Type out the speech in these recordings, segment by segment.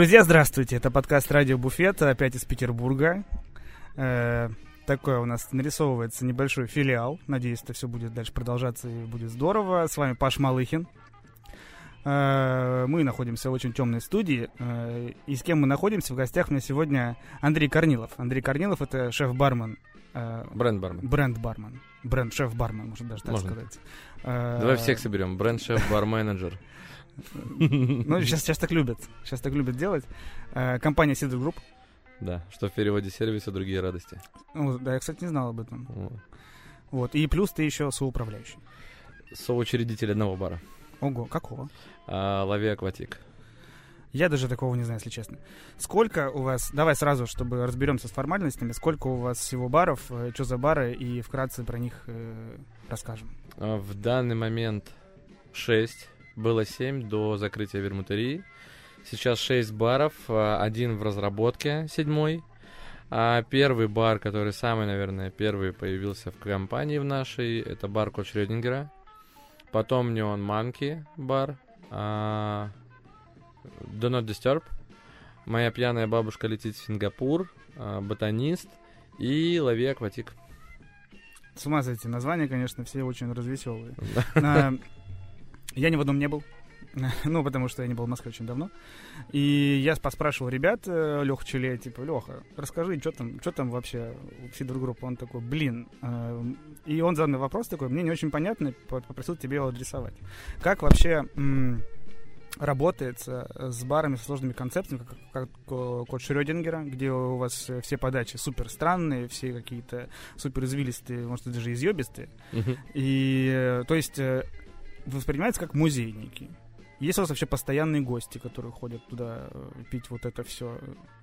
Друзья, здравствуйте. Это подкаст «Радио Буфет», опять из Петербурга. Э, такой у нас нарисовывается небольшой филиал. Надеюсь, это все будет дальше продолжаться и будет здорово. С вами Паш Малыхин. Э, мы находимся в очень темной студии. Э, и с кем мы находимся? В гостях у меня сегодня Андрей Корнилов. Андрей Корнилов — это шеф-бармен. э, Бренд-бармен. Бренд-бармен. Бренд-шеф-бармен, можно даже так Можно. сказать. Давай всех соберем. Бренд-шеф, бар-менеджер. Ну, сейчас, сейчас так любят. Сейчас так любят делать. Э, Компания СИДР Group. Да, что в переводе сервис и другие радости. Ну, да, я, кстати, не знал об этом. Вот. Вот. И плюс ты еще соуправляющий. Соучредитель одного бара. Ого, какого? А, Лови Акватик. Я даже такого не знаю, если честно. Сколько у вас, давай сразу, чтобы разберемся с формальностями, сколько у вас всего баров, э, что за бары, и вкратце про них э, расскажем. А, В данный момент 6. Было 7 до закрытия вермутерии. Сейчас 6 баров, а, один в разработке, седьмой. А первый бар, который самый, наверное, первый появился в компании в нашей, это бар Кот Шрёдингера. Потом Neon Monkey бар. а, Do Not Disturb. Моя пьяная бабушка летит в Сингапур. а, Ботанист. И Лови Акватик. С ума сойти, названия, конечно, все очень развеселые. Я ни в одном не был. Ну, потому что я не был в Москве очень давно. И я поспрашивал ребят, Леха Челе, типа, Леха, расскажи, что там, что там вообще у Сидор Группы? Он такой, блин. э, И он задал вопрос такой, мне не очень понятно, по- попросил тебе его адресовать. Как вообще работает э, с барами со сложными концепциями, как, как э, код Шрёдингера, где у вас э, все подачи супер странные, все какие-то супер извилистые, может, даже изъебистые. И, э, то есть, э, воспринимается как музейники. Есть у вас вообще постоянные гости, которые ходят туда э, пить вот это все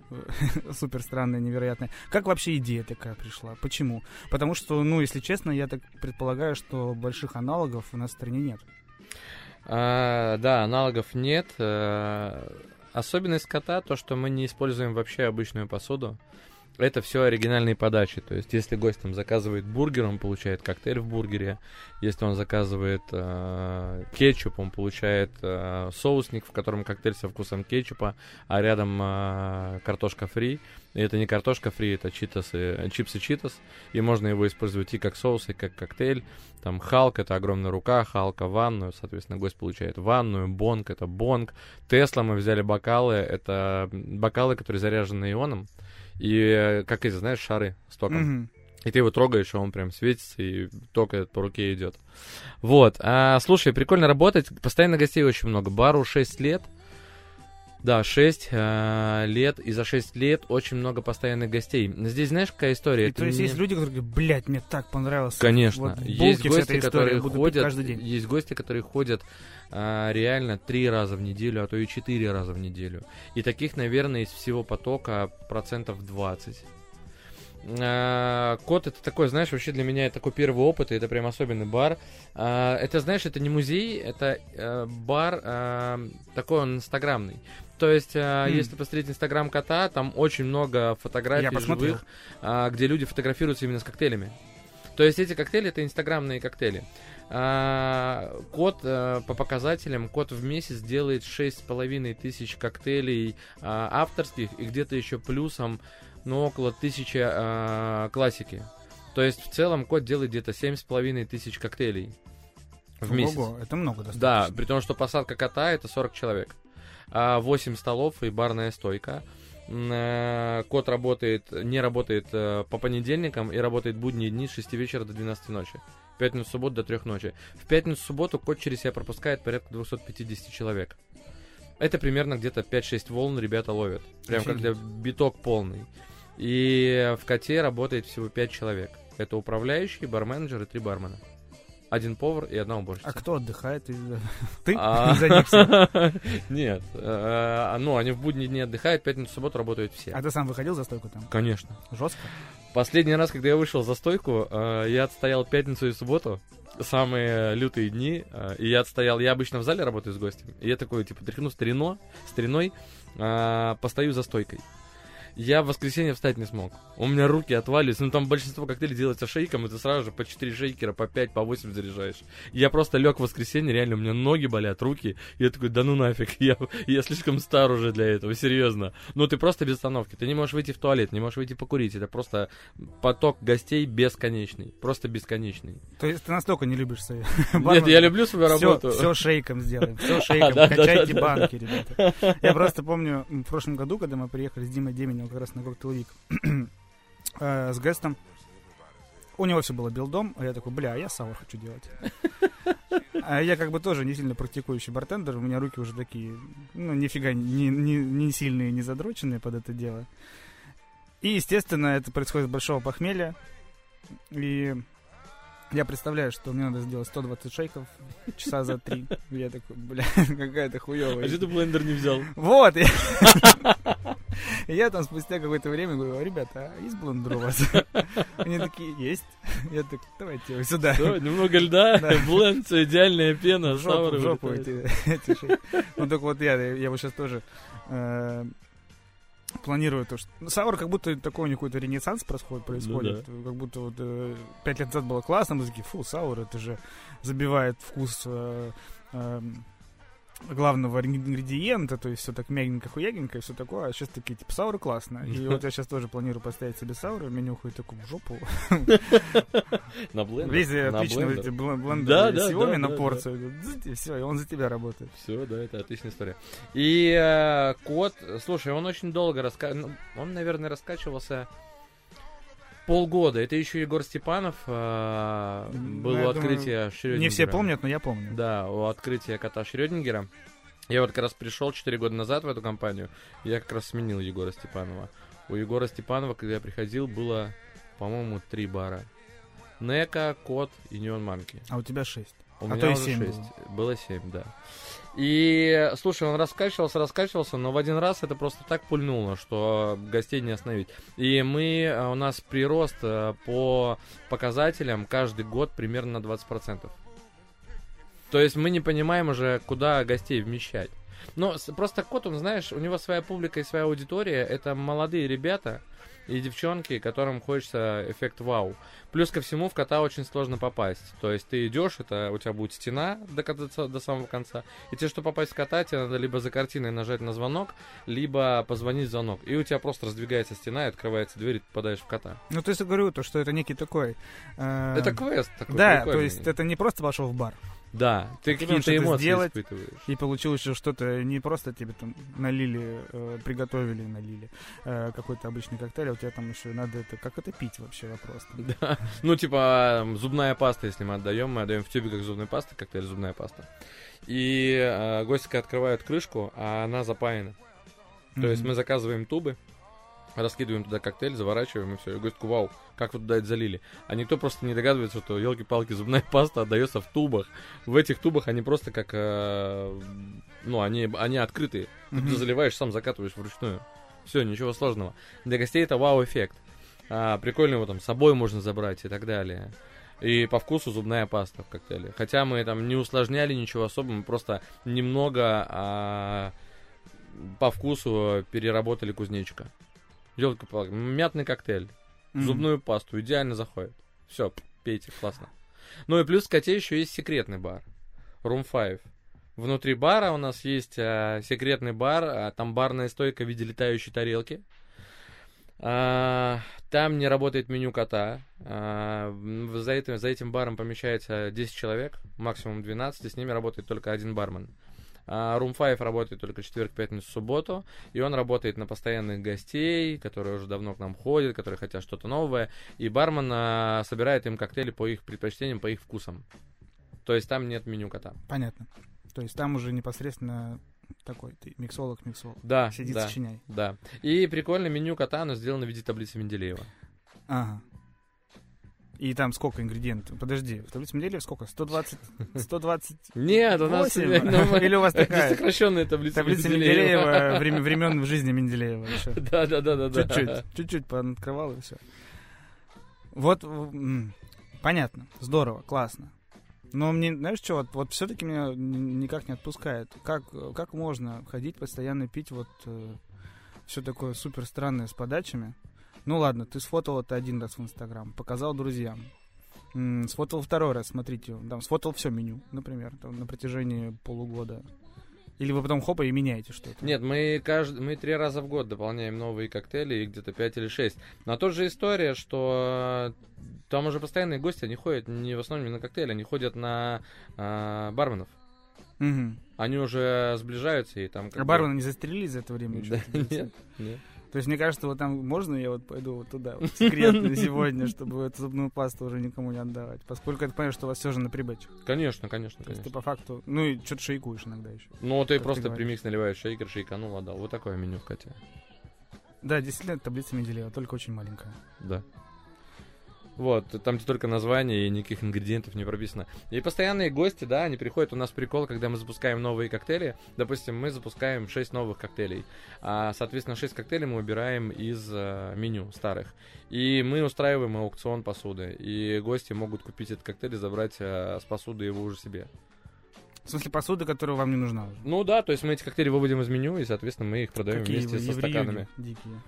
супер странное, невероятное. Как вообще идея такая пришла? Почему? Потому что, ну, если честно, я так предполагаю, что больших аналогов у нас в стране нет. А, да, аналогов нет. Э, Особенность кота то, что мы не используем вообще обычную посуду. Это все оригинальные подачи. То есть, если гость там заказывает бургер, он получает коктейль в бургере. Если он заказывает э, кетчуп, он получает э, соусник, в котором коктейль со вкусом кетчупа, а рядом э, картошка фри. И это не картошка фри, это читосы, э, чипсы Cheetos. И можно его использовать и как соус, и как коктейль. Там Халк это огромная рука, Халка ванную, соответственно, гость получает ванную, Бонг это Бонг. Тесла мы взяли бокалы, это бокалы, которые заряжены ионом. И э, как эти, знаешь, шары с током. Мгм. И ты его трогаешь, и он прям светится, и ток этот по руке идет. Вот. А, слушай, прикольно работать. Постоянно гостей очень много. Бару 6 лет. Да, 6 лет. И за 6 лет очень много постоянных гостей. Здесь знаешь, какая история? И то есть не- есть люди, которые говорят, блядь, мне так понравилось. Конечно. Вот есть гости, которые ходят, каждый день. есть гости, которые ходят а, реально три раза в неделю, а то и четыре раза в неделю. И таких, наверное, из всего потока процентов 20. А, Кот это такой, знаешь, вообще для меня это такой первый опыт, и это прям особенный бар. А, это, знаешь, это не музей, это э, бар а, такой он инстаграмный. То есть, М. если посмотреть инстаграм кота, там очень много фотографий Я живых, а, где люди фотографируются именно с коктейлями. То есть эти коктейли это инстаграмные коктейли. А, кот э, по показателям, кот в месяц делает 6,5 тысяч коктейлей а, авторских и где-то еще плюсом, ну, около тысячи а, классики. То есть в целом кот делает где-то 7,5 тысяч коктейлей в месяц. Ого, это много достаточно. Да, при том, что посадка кота это 40 человек. А, 8 столов и барная стойка. Э, Кот работает, не работает э, по понедельникам и работает будние дни с 6 вечера до 12 ночи. В пятницу, субботу до 3 ночи. В пятницу, субботу кот через себя пропускает порядка 250 человек. Это примерно где-то 5-6 волн ребята ловят. Прям Офигеть. когда биток полный. И в коте работает всего 5 человек. Это управляющий, барменеджер и 3 бармена. Один повар и одна уборщица. А кто отдыхает? Ты? А, За них. Нет. э, Ну, они в будние дни отдыхают, пятницу, субботу работают все. А ты сам выходил за стойку там? Конечно. Жестко? Последний раз, когда я вышел за стойку, э, я отстоял пятницу и субботу, самые лютые дни, э, и я отстоял, я обычно в зале работаю с гостем, и я такой, типа, тряхну старино, стариной, постою за стойкой. Я в воскресенье встать не смог. У меня руки отвалились. Ну, там большинство коктейлей делается шейком, и ты сразу же по 4 шейкера, по 5, по 8 заряжаешь. Я просто лег в воскресенье, реально, у меня ноги болят, руки. Я такой, да ну нафиг, я, я слишком стар уже для этого, серьезно. Ну, ты просто без остановки. Ты не можешь выйти в туалет, не можешь выйти покурить. Это просто поток гостей бесконечный. Просто бесконечный. То есть ты настолько не любишь свои Нет, я люблю свою работу. Все шейком сделаем, все шейком, качайте банки, ребята. Я просто помню, в прошлом году, когда мы приехали с Димой Деменем как раз на Cocktail Week э, с гестом, у него все было билдом, а я такой, бля, я sour хочу делать. А я как бы тоже не сильно практикующий бартендер, у меня руки уже такие, ну, нифига не, не, не сильные, не задроченные под это дело. И, естественно, это происходит с большого похмелья. И я представляю, что мне надо сделать 120 шейков часа за три. Я такой, бля, какая-то хуевая. А что ты блендер не взял? Вот! Я там спустя какое-то время говорю, ребята, а есть блендер у вас? Они такие, есть. Я такой, давайте сюда. Немного льда, бленд, идеальная пена, жопу, жопу эти, эти шейки. Ну, так вот я, я вот сейчас тоже э, планирую то, что... Ну, Саур как будто такой у них какой-то ренессанс происходит, происходит. Ну, да. Как будто вот э, пять лет назад было классно, мы такие, фу, Саур, это же забивает вкус э, э, главного ингредиента, то есть все так мягенько, хуягенько и все такое, а сейчас такие, типа, сауры классно. И вот я сейчас тоже планирую поставить себе сауры, меня уходит такую в жопу. На блендер? Весь отлично, эти блендеры Xiaomi на порцию, все, и он за тебя работает. Все, да, это отличная история. И э, кот, слушай, он очень долго раскачивался, ну, он, наверное, раскачивался полгода. Это еще Егор Степанов э, ну, у открытия Шрёдингера. Не все помнят, но я помню. Да, у открытия кота Шрёдингера. Я вот как раз пришел 4 года назад в эту компанию, я как раз сменил Егора Степанова. У Егора Степанова, когда я приходил, было, по-моему, три бара. Нека, Кот и Неон Манки. А у тебя шесть. У а меня то и уже 7 6. Было. было 7, да. И, слушай, он раскачивался, раскачивался, но в один раз это просто так пульнуло, что гостей не остановить. И мы, э, у нас прирост э, по показателям каждый год примерно на 20%. То есть мы не понимаем уже, куда гостей вмещать. Но просто кот, он, знаешь, у него своя публика и своя аудитория. Это молодые ребята, и девчонки, которым хочется эффект вау. Плюс ко всему в кота очень сложно попасть. То есть ты идешь, это у тебя будет стена до, до, до самого конца. И тебе, чтобы попасть в кота, тебе надо либо за картиной нажать на звонок, либо позвонить в звонок. И у тебя просто раздвигается стена, и открывается дверь, и ты попадаешь в кота. Ну, то есть я говорю, то, что это некий такой... Э... Это квест такой. Да, то есть это не просто пошел в бар. Да, ты какие-то эмоции сделать, испытываешь. И получилось, что что-то не просто тебе там налили, э, приготовили, налили э, какой-то обычный коктейль, а у тебя там еще надо это, как это пить вообще вопрос. Да, ну типа зубная паста, если мы отдаем, мы отдаем в тюбиках зубной пасты, коктейль зубная паста. И э, гости открывают крышку, а она запаяна. Mm-hmm. То есть мы заказываем тубы, раскидываем туда коктейль, заворачиваем и все. И такой, вау, как вы туда это залили? А никто просто не догадывается, что елки-палки зубная паста отдается в тубах. В этих тубах они просто как, э, ну, они, они открытые. Mm-hmm. Ты заливаешь, сам закатываешь вручную. Все, ничего сложного. Для гостей это вау-эффект. А, прикольно его там с собой можно забрать и так далее. И по вкусу зубная паста в коктейле. Хотя мы там не усложняли ничего особого, мы просто немного а, по вкусу переработали кузнечика. Елка-палка, мятный коктейль, mm-hmm. зубную пасту, идеально заходит. Все, пейте, классно. Ну и плюс в коте еще есть секретный бар. Room 5. Внутри бара у нас есть а, секретный бар, а, там барная стойка в виде летающей тарелки. А, там не работает меню кота. А, за, этим, за этим баром помещается 10 человек, максимум 12, и с ними работает только один бармен. А Room 5 работает только четверг, пятницу, субботу, и он работает на постоянных гостей, которые уже давно к нам ходят, которые хотят что-то новое, и бармен а, собирает им коктейли по их предпочтениям, по их вкусам. То есть там нет меню кота. Понятно. То есть там уже непосредственно такой ты миксолог, миксолог. Да, Сиди, да, сочиняй. Да. И прикольно меню кота, оно сделано в виде таблицы Менделеева. Ага. И там сколько ингредиентов? Подожди, в таблице Менделеева сколько? 120? 120? Нет, у нас... Или у вас такая... Сокращенная таблица Таблица Менделеева, времен в жизни Менделеева еще. Да, да, да, да. Чуть-чуть, чуть-чуть пооткрывал и все. Вот, понятно, здорово, классно. Но мне, знаешь что, вот, вот все-таки меня никак не отпускает. Как, как можно ходить, постоянно пить вот э, все такое супер странное с подачами. Ну ладно, ты сфотал это один раз в Инстаграм, показал друзьям. М, Сфотал второй раз, смотрите, там сфотал все меню, например, там, на протяжении полугода. Или вы потом хопа и меняете что-то. Нет, мы, каждый, мы три раза в год дополняем новые коктейли, и где-то пять или шесть. Но тут же история, что э, там уже постоянные гости, они ходят не в основном не на коктейли, они ходят на э, барменов. Мгм. Они уже сближаются и там... как А бы- бармены не застрелились за это время? Да, нет, нет. То есть мне кажется, вот там можно я вот пойду вот туда, вот, секретно сегодня, чтобы эту зубную пасту уже никому не отдавать. Поскольку я понимаю, что у вас все же на прибытчик. Конечно, конечно, То есть ты по факту, ну и что-то шейкуешь иногда еще. Ну, ты просто примикс наливаешь шейкер, шейканул, отдал. Вот такое меню в Кате. Да, действительно, таблица Менделеева, только очень маленькая. Да. Вот, там только название и никаких ингредиентов не прописано. И постоянные гости, да, они приходят. У нас прикол, когда мы запускаем новые коктейли. Допустим, мы запускаем 6 новых коктейлей. А, соответственно, 6 коктейлей мы убираем из э, меню старых. И мы устраиваем аукцион посуды. И гости могут купить этот коктейль и забрать э, с посуды его уже себе. В смысле, посуда, которая вам не нужна уже. Ну да, то есть мы эти коктейли выводим из меню, и, соответственно, мы их продаем Какие вместе со стаканами. дикие.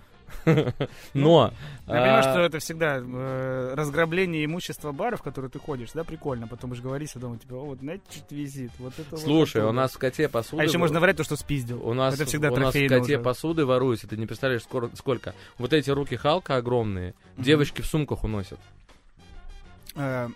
Но... Я понимаю, а, что это всегда э, разграбление имущества баров, в которые ты ходишь, да, прикольно. Потом будешь говорить дома, типа, вот, знаете, что визит, вот это Слушай, у оттуда». нас в коте посуды... А еще можно врать то, что спиздил. У нас, это всегда у нас в коте уже. посуды воруются, ты не представляешь, сколько. Вот эти руки Халка огромные, девочки в сумках уносят. Э,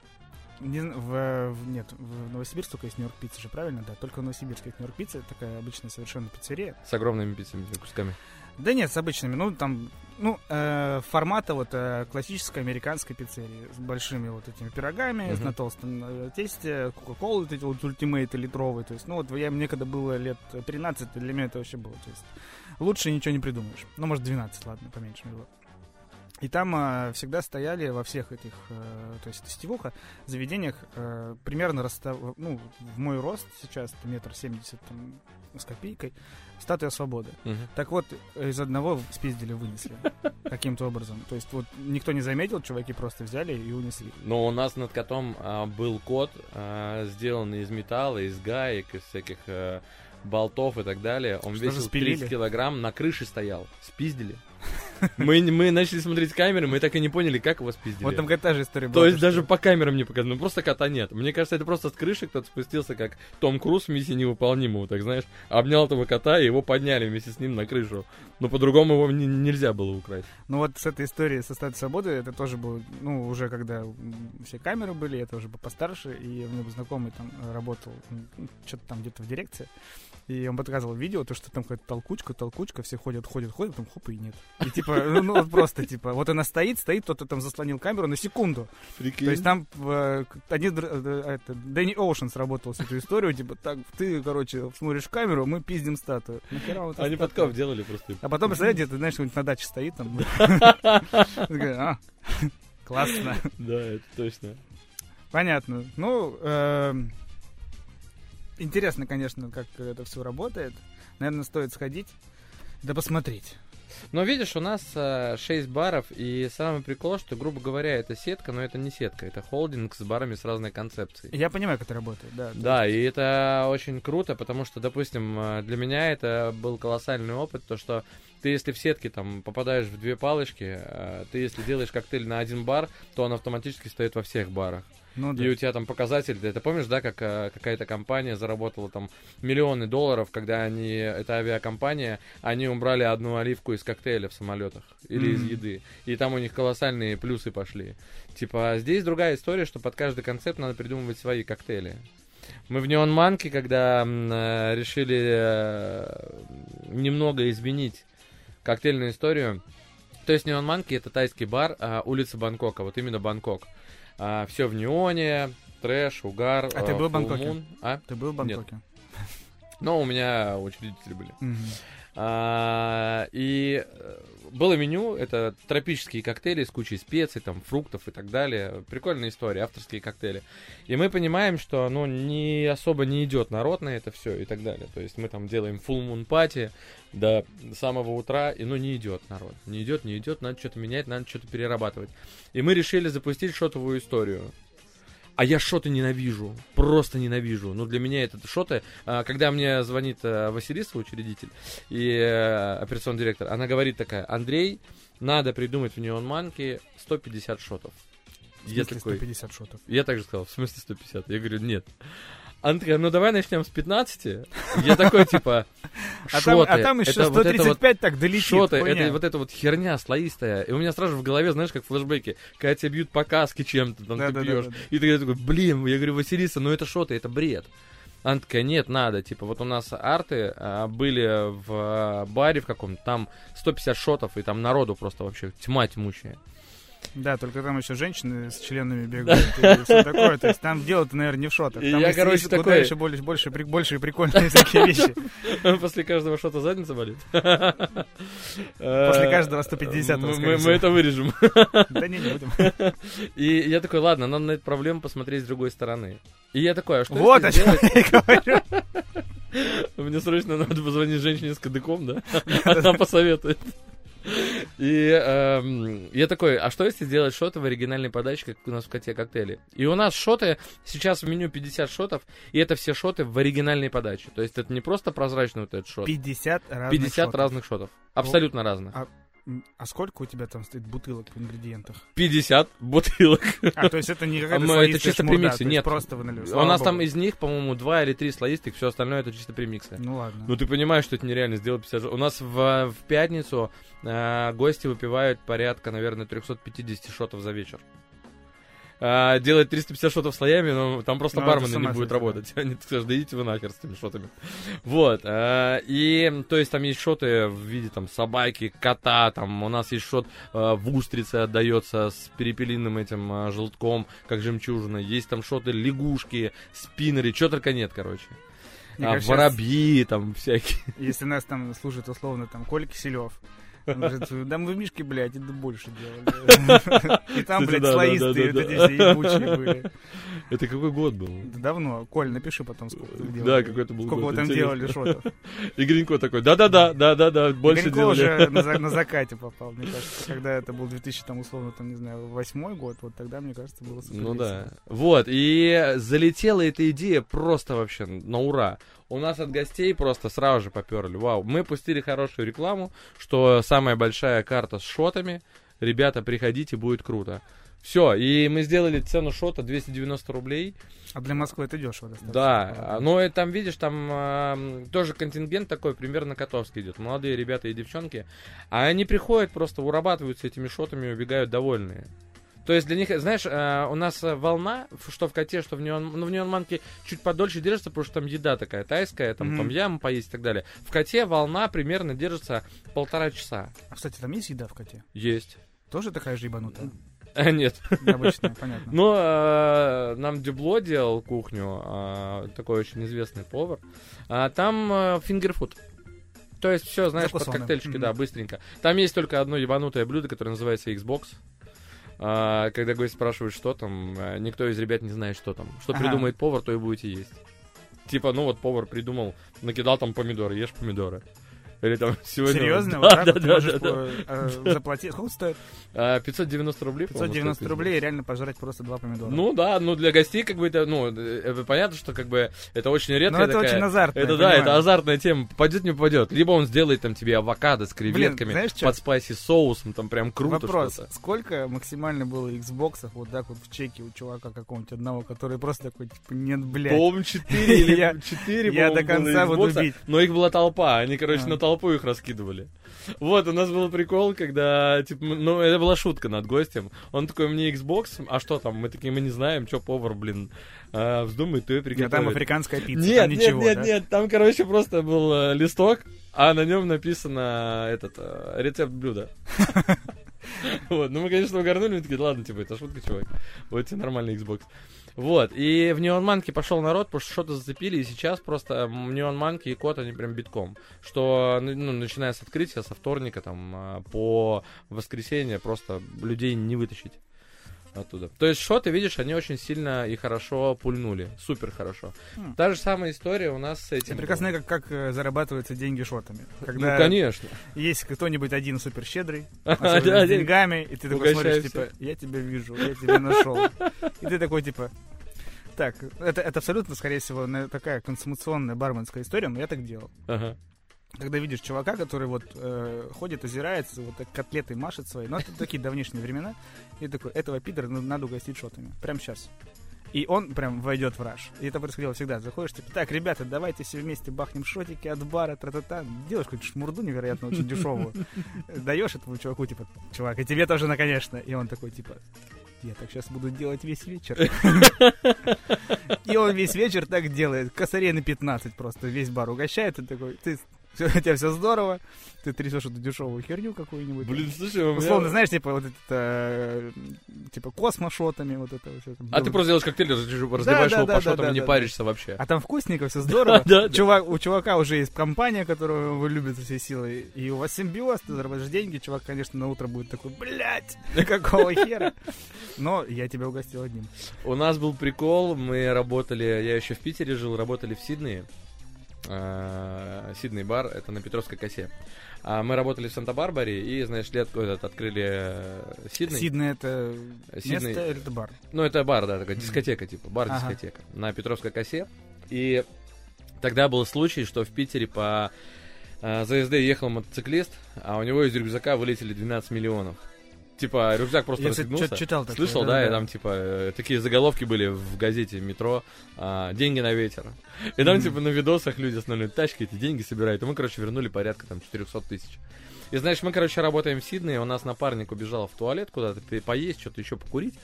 не в, в- нет, в Новосибирске только есть Нью-Йорк пицца же, правильно? Да, только в Новосибирске есть Нью-Йорк пицца, такая обычная совершенно пиццерия. С огромными пиццами, кусками. Да нет, с обычными, ну там, ну, э, формата вот э, классической американской пиццерии с большими вот этими пирогами, Мгм. на толстом э, тесте, кока-колы вот эти вот ультимейты литровые, то есть, ну вот я, мне когда было лет 13, для меня это вообще было, то есть, лучше ничего не придумаешь. Ну, может, 12, ладно, поменьше было. И там э, всегда стояли во всех этих, э, то есть тестевуха, заведениях э, примерно расстав... ну, в мой рост сейчас, это метр семьдесят там, с копейкой, статуя свободы. Так вот, из одного спиздили, вынесли. Каким-то образом. То есть вот никто не заметил, чуваки просто взяли и унесли. Но у нас над котом а, был кот, а, сделанный из металла, из гаек, из всяких а, болтов и так далее. Он Что весил спилили? 30 килограмм, на крыше стоял. Спиздили. Мы, мы начали смотреть камеры, мы так и не поняли, как его спиздили. Вот там какая та же история была. То есть даже по камерам не показано. Ну просто кота нет. Мне кажется, это просто с крыши кто-то спустился, как Том Круз в миссии невыполнимого, так знаешь. Обнял этого кота, и его подняли вместе с ним на крышу. Но по-другому его не- нельзя было украсть. Ну вот с этой историей со статуей свободы, это тоже было, ну, уже когда все камеры были, тоже был постарше, и у меня знакомый там работал, что-то там где-то в дирекции, и он показывал видео, то, что там какая-то толкучка, толкучка, все ходят, ходят, ходят, потом хоп, и нет. И типа, ну, ну, вот просто, типа, вот она стоит, стоит, кто-то там заслонил камеру на секунду. То есть там э, один, др- э, это, Дэнни Оушенс работал с эту историю, типа, так, ты, короче, смотришь камеру, мы пиздим статую. Нахера вот Они подкоп делали просто. А потом, представляете, ты знаешь, кто-нибудь на даче стоит там. «А, Классно. Да, это точно. Понятно. Ну, эм, интересно, конечно, как это все работает. Наверное, стоит сходить, да посмотреть. Но видишь, у нас 6 баров, и самый прикол, что, грубо говоря, это сетка, но это не сетка, это холдинг с барами с разной концепцией. Я понимаю, как это работает, да. Да, и это очень круто, потому что, допустим, э, для меня это был колоссальный опыт, то что ты, если в сетке там попадаешь в две палочки, э, ты, если делаешь коктейль на один бар, то он автоматически стоит во всех барах. Ну, да. И у тебя там показатель, ты это помнишь, да, как э, какая-то компания заработала там миллионы долларов, когда они, эта авиакомпания, они убрали одну оливку из коктейля в самолетах или из Мгм. еды. И там у них колоссальные плюсы пошли. Типа, а здесь другая история, что под каждый концепт надо придумывать свои коктейли. Мы в Неон Манке, когда э, решили э, немного изменить коктейльную историю, то есть Неон Манки это тайский бар, а, улица Бангкока, вот именно Бангкок. все в неоне, трэш, угар. А ты э, был в Бангкоке? moon. А? Ты был в Бангкоке? Но у меня учредители были. Мгм. А, и э, было меню, это тропические коктейли с кучей специй, там, фруктов и так далее. Прикольная история, авторские коктейли. И мы понимаем, что, ну, не особо не идет народ на это все и так далее. То есть мы там делаем full moon party до самого утра, и, ну, не идет народ. Не идет, не идет, надо что-то менять, надо что-то перерабатывать. И мы решили запустить шотовую историю. А я шоты ненавижу, просто ненавижу. Ну, для меня это шоты. А, когда мне звонит а, Василиса, учредитель, и а, операционный директор, она говорит такая, Андрей, надо придумать в Неон Манке 150 шотов. В я такой, 150 шотов. Я также сказал, в смысле 150? Я говорю, нет. Такая, ну давай начнем с 15. Я такой, типа, а шоты. А там еще 135 так долетит. Шоты, это вот эта вот херня слоистая. И у меня сразу в голове, знаешь, как флешбеки, когда тебя бьют по каске чем-то, там ты бьешь. И ты такой, блин, я говорю, Василиса, ну это шоты, это бред. Она такая, нет, надо. Типа, вот у нас арты а, были в а, баре в каком-то, там 150 шотов, и там народу просто вообще тьма тьмущая. Да, только там еще женщины с членами бегают и все такое. То есть там дело-то, наверное, не в шотах. Там я, короче, такой... еще больше, больше, больше прикольные всякие вещи. После каждого шота задница болит? После каждого 150 Мы это вырежем. Да не, не будем. И я такой, ладно, надо на эту проблему посмотреть с другой стороны. И я такой, а что Вот о чем я говорю. Мне срочно надо позвонить женщине с кадыком, да? Она посоветует. И эм, я такой, а что если сделать шоты в оригинальной подаче, как у нас в коте коктейли? И у нас шоты, сейчас в меню 50 шотов, и это все шоты в оригинальной подаче. То есть это не просто прозрачный вот этот шот. 50 разных 50 шотов. разных шотов. Абсолютно О, разных. А а сколько у тебя там стоит бутылок в ингредиентах? 50 бутылок. А, то есть это не какая-то Мы, Это чисто шмурда, премиксы, нет. просто вы налили. У нас Богу. там из них, по-моему, два или три слоистых, все остальное это чисто премиксы. Ну ладно. Ну ты понимаешь, что это нереально сделать 50 У нас в, в пятницу э, гости выпивают порядка, наверное, 350 шотов за вечер а, делать 350 шотов слоями, но там просто ну, бармены не будет работать. Они скажут, да идите вы нахер с этими шотами. Вот. А, и, то есть, там есть шоты в виде там собаки, кота, там у нас есть шот а, в устрице отдается с перепелиным этим а, желтком, как жемчужина. Есть там шоты лягушки, спиннеры, что только нет, короче. а, кажется, воробьи там всякие. Если нас там служит условно там Коля Киселев, он говорит, да мы в Мишке, блядь, это больше делали. И там, блядь, слоистые вот эти все ебучие были. Это какой год был? Давно. Коль, напиши потом, сколько вы делали. Да, какой это был Сколько вы там делали шотов. И Гринько такой, да-да-да, да-да-да, больше делали. уже на закате попал, мне кажется. Когда это был 2000, там, условно, там, не знаю, восьмой год, вот тогда, мне кажется, было супер Ну да. Вот, и залетела эта идея просто вообще на ура у нас от гостей просто сразу же поперли. Вау, мы пустили хорошую рекламу, что самая большая карта с шотами. Ребята, приходите, будет круто. Все, и мы сделали цену шота 290 рублей. А для Москвы это дешево достаточно. Да, но ну, там, видишь, там э, тоже контингент такой примерно котовский идет. Молодые ребята и девчонки. А они приходят, просто урабатываются этими шотами и убегают довольные. То есть для них, знаешь, э, у нас э, волна, что в коте, что в неон, ну, в неонманке чуть подольше держится, потому что там еда такая тайская, там, mm-hmm. там ям поесть и так далее. В коте волна примерно держится полтора часа. А, кстати, там есть еда в коте? Есть. Тоже такая же ебанутая? А, нет. Обычная, понятно. Но э, нам Дюбло делал кухню, э, такой очень известный повар. А там э, фингерфуд. То есть все, знаешь, под коктейльчики, mm-hmm. да, быстренько. Там есть только одно ебанутое блюдо, которое называется Xbox. А, когда гость спрашивает, что там, а, никто из ребят не знает, что там. Что ага. придумает повар, то и будете есть. Типа, ну вот повар придумал, накидал там помидоры, ешь помидоры. Или там сегодня... Серьезно? Да, вот да, да, да, да, да. Э, заплатить? Сколько стоит? 590 а, рублей. 590 рублей реально пожрать просто два помидора. Ну да, ну для гостей как бы это, ну, это понятно, что как бы это очень редко. Ну это такая, очень азартно. Это да, это азартная тема. Попадет, не попадет. Либо он сделает там тебе авокадо с креветками, Блин, под спайси соусом, там прям круто Вопрос, сколько максимально было Xbox вот так вот в чеке у чувака какого-нибудь одного, который просто такой, типа, нет, блядь. По-моему, 4 или 4, Я до конца буду бить. Но их была толпа, они, короче, на толпу их раскидывали. Вот, у нас был прикол, когда, типа, ну, это была шутка над гостем. Он такой, мне Xbox, а что там? Мы такие, мы не знаем, что повар, блин, а, вздумает, то и приготовит. там африканская пицца, нет, там нет, ничего, Нет, да? нет, там, короче, просто был э, листок, а на нем написано этот э, рецепт блюда. Вот, ну мы, конечно, угорнули, мы такие, ладно, типа, это шутка, чувак. Вот тебе нормальный Xbox. Вот, и в Неонманке пошел народ, потому что что-то зацепили, и сейчас просто Неонманки и Кот, они прям битком. Что, ну, ну, начиная с открытия, со вторника, там, а, по воскресенье, просто людей не вытащить оттуда. То есть шоты, видишь, они очень сильно и хорошо пульнули. Супер хорошо. Хм. Та же самая история у нас с этим. Я прекрасно знаю, как, как э, зарабатываются деньги шотами. Когда ну, конечно. Есть кто-нибудь один супер щедрый, с деньгами, и ты такой смотришь, типа, я тебя вижу, я тебя нашел. И ты такой, типа, Так, это, это абсолютно, скорее всего, такая консумационная барменская история, но я так делал. Ага. Когда видишь чувака, который вот э, ходит, озирается, вот так котлетой машет свои, ну это такие давнишние времена, и такой, этого пидора надо угостить шотами, прямо сейчас. И он прям войдет в раж. И это происходило всегда. Заходишь, типа, так, ребята, давайте все вместе бахнем шотики от бара, тра-та-та. Делаешь какую-то шмурду невероятно очень дешевую. Даешь этому чуваку, типа, чувак, и тебе тоже, конечно. И он такой, типа, я так сейчас буду делать весь вечер. И он весь вечер так делает. Косарей на 15 просто весь бар угощает. И такой, ты, у тебя все здорово. Ты трясешь эту дешевую херню какую-нибудь. Блин, слушай, у меня- Условно, знаешь, типа вот это, э, типа космошотами, вот это всё там. А ты просто делаешь коктейль, разливаешь да, его да, по да, шотам да, и не да, паришься вообще. А там вкусненько, все здорово. Да, да. Чувак, у чувака уже есть компания, которую вы любите всей силой, и у вас симбиоз, ты зарабатываешь деньги, чувак, конечно, на утро будет такой, блядь, какого хера? Но я тебя угостил одним. У нас был прикол, мы работали, я еще в Питере жил, работали в Сиднее. А, Сидней бар, это на Петровской косе. А мы работали в Санта-Барбаре и, знаешь, лет этот, открыли э, Сидней. Сиднey это Сидней- место или это бар? Ну, это бар, да, такая дискотека, типа, бар-дискотека на Петровской косе. И тогда был случай, что в Питере по э, ЗСД ехал мотоциклист, а у него из рюкзака вылетели 12 миллионов. Типа, рюкзак просто Я, кстати, расстегнулся. чё-то читал такое. Слышал, да, и там, типа, э, такие заголовки были в газете «Метро», а, «Деньги на ветер». И там, типа, на видосах люди остановили тачки, эти деньги собирают. И мы, короче, вернули порядка, там, 400 тысяч. И, знаешь, мы, короче, работаем в Сиднее, у нас напарник убежал в туалет куда-то, поесть, что-то еще покурить.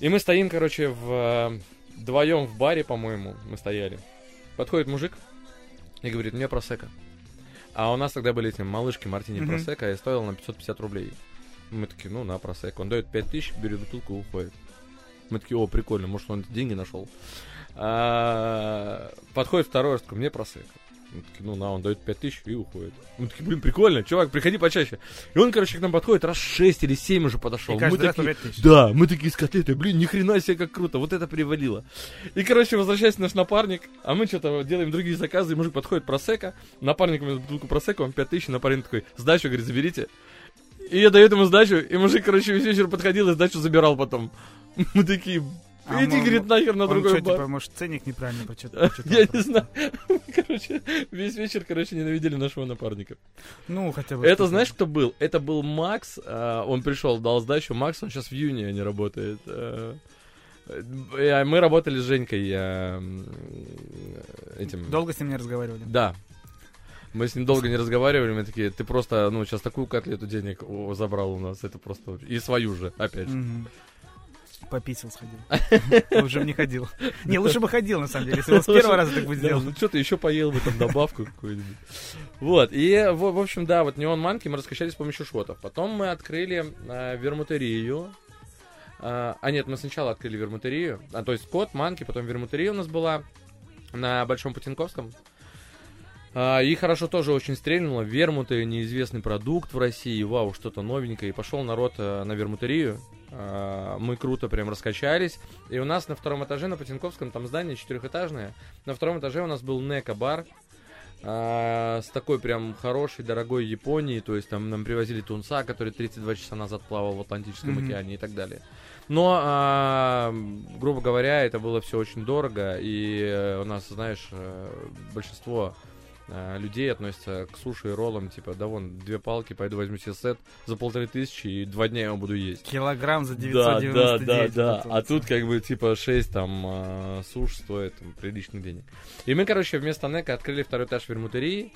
И мы стоим, короче, в, вдвоем в баре, по-моему, мы стояли. Подходит мужик и говорит, мне просека. А у нас тогда были эти малышки Мартини Мгм. просека, и стоил на 550 рублей. Мы такие, ну, на просека. Он дает 5000, берет бутылку и уходит. Мы такие, о, прикольно, может, он деньги нашел. А, подходит второй раз, такой, мне просека. Мы такие, ну, на, он дает 5000 и уходит. Мы такие, блин, прикольно, чувак, приходи почаще. И он, короче, к нам подходит, раз 6 или 7 уже подошел. И Мы такие, 5 тысяч. да, мы такие с котлетой, блин, ни хрена себе, как круто, вот это привалило. И, короче, возвращается наш напарник, а мы что-то делаем другие заказы, и мужик подходит просека, напарник ему бутылку просека, он 5000, напарник такой, сдачу, говорит, заберите. И я даю ему сдачу, и мужик, короче, весь вечер подходил и сдачу забирал потом. Мы такие, А иди, он- говорит, нахер на другой что, бар. типа, может, ценник неправильно почитал? Я не знаю. Короче, весь вечер, короче, ненавидели нашего напарника. Ну, хотя бы. Это знаешь, кто был? Это был Макс. а, Он пришел, дал сдачу. Макс, он сейчас в Юнионе работает. а, э, Мы работали с Женькой а, этим. Долго с ним не разговаривали? Да. Мы с ним долго не разговаривали, мы такие, ты просто, ну, сейчас такую котлету денег о, забрал у нас, это просто... И свою же, опять же. Мгм. Пописал сходил. Лучше бы не ходил. Не, лучше бы ходил, на самом деле, если он с первого раза так бы Да, сделал. ну что ты еще поел бы там добавку какую-нибудь. Вот, и в, в общем, да, вот Неон Манки мы раскачали с помощью шотов. Потом мы открыли а, вермутерию. А, а нет, мы сначала открыли вермутерию. А, то есть кот, манки, потом вермутерия у нас была на Большом Путинковском. А, и хорошо тоже очень стрельнуло. Вермуты неизвестный продукт в России. Вау, что-то новенькое. И пошел народ а, на вермутерию. А, мы круто прям раскачались. И у нас на втором этаже, на Путинковском, там здание четырехэтажное. На втором этаже у нас был Нека бар. а, с такой прям хорошей, дорогой Японией. То есть там нам привозили тунца, который 32 часа назад плавал в Атлантическом Мгм. океане и так далее. Но, а, грубо говоря, это было все очень дорого. И э, у нас, знаешь, э, большинство э, людей относятся к суши и роллам, типа, да вон, две палки, пойду возьму себе сет за полторы тысячи, и два дня его буду есть. Килограмм за Да, 999. да, да, да. это А тут как бы типа 6 там э, суш стоит там, приличных денег. И мы, короче, вместо Нека открыли второй этаж вермутерии.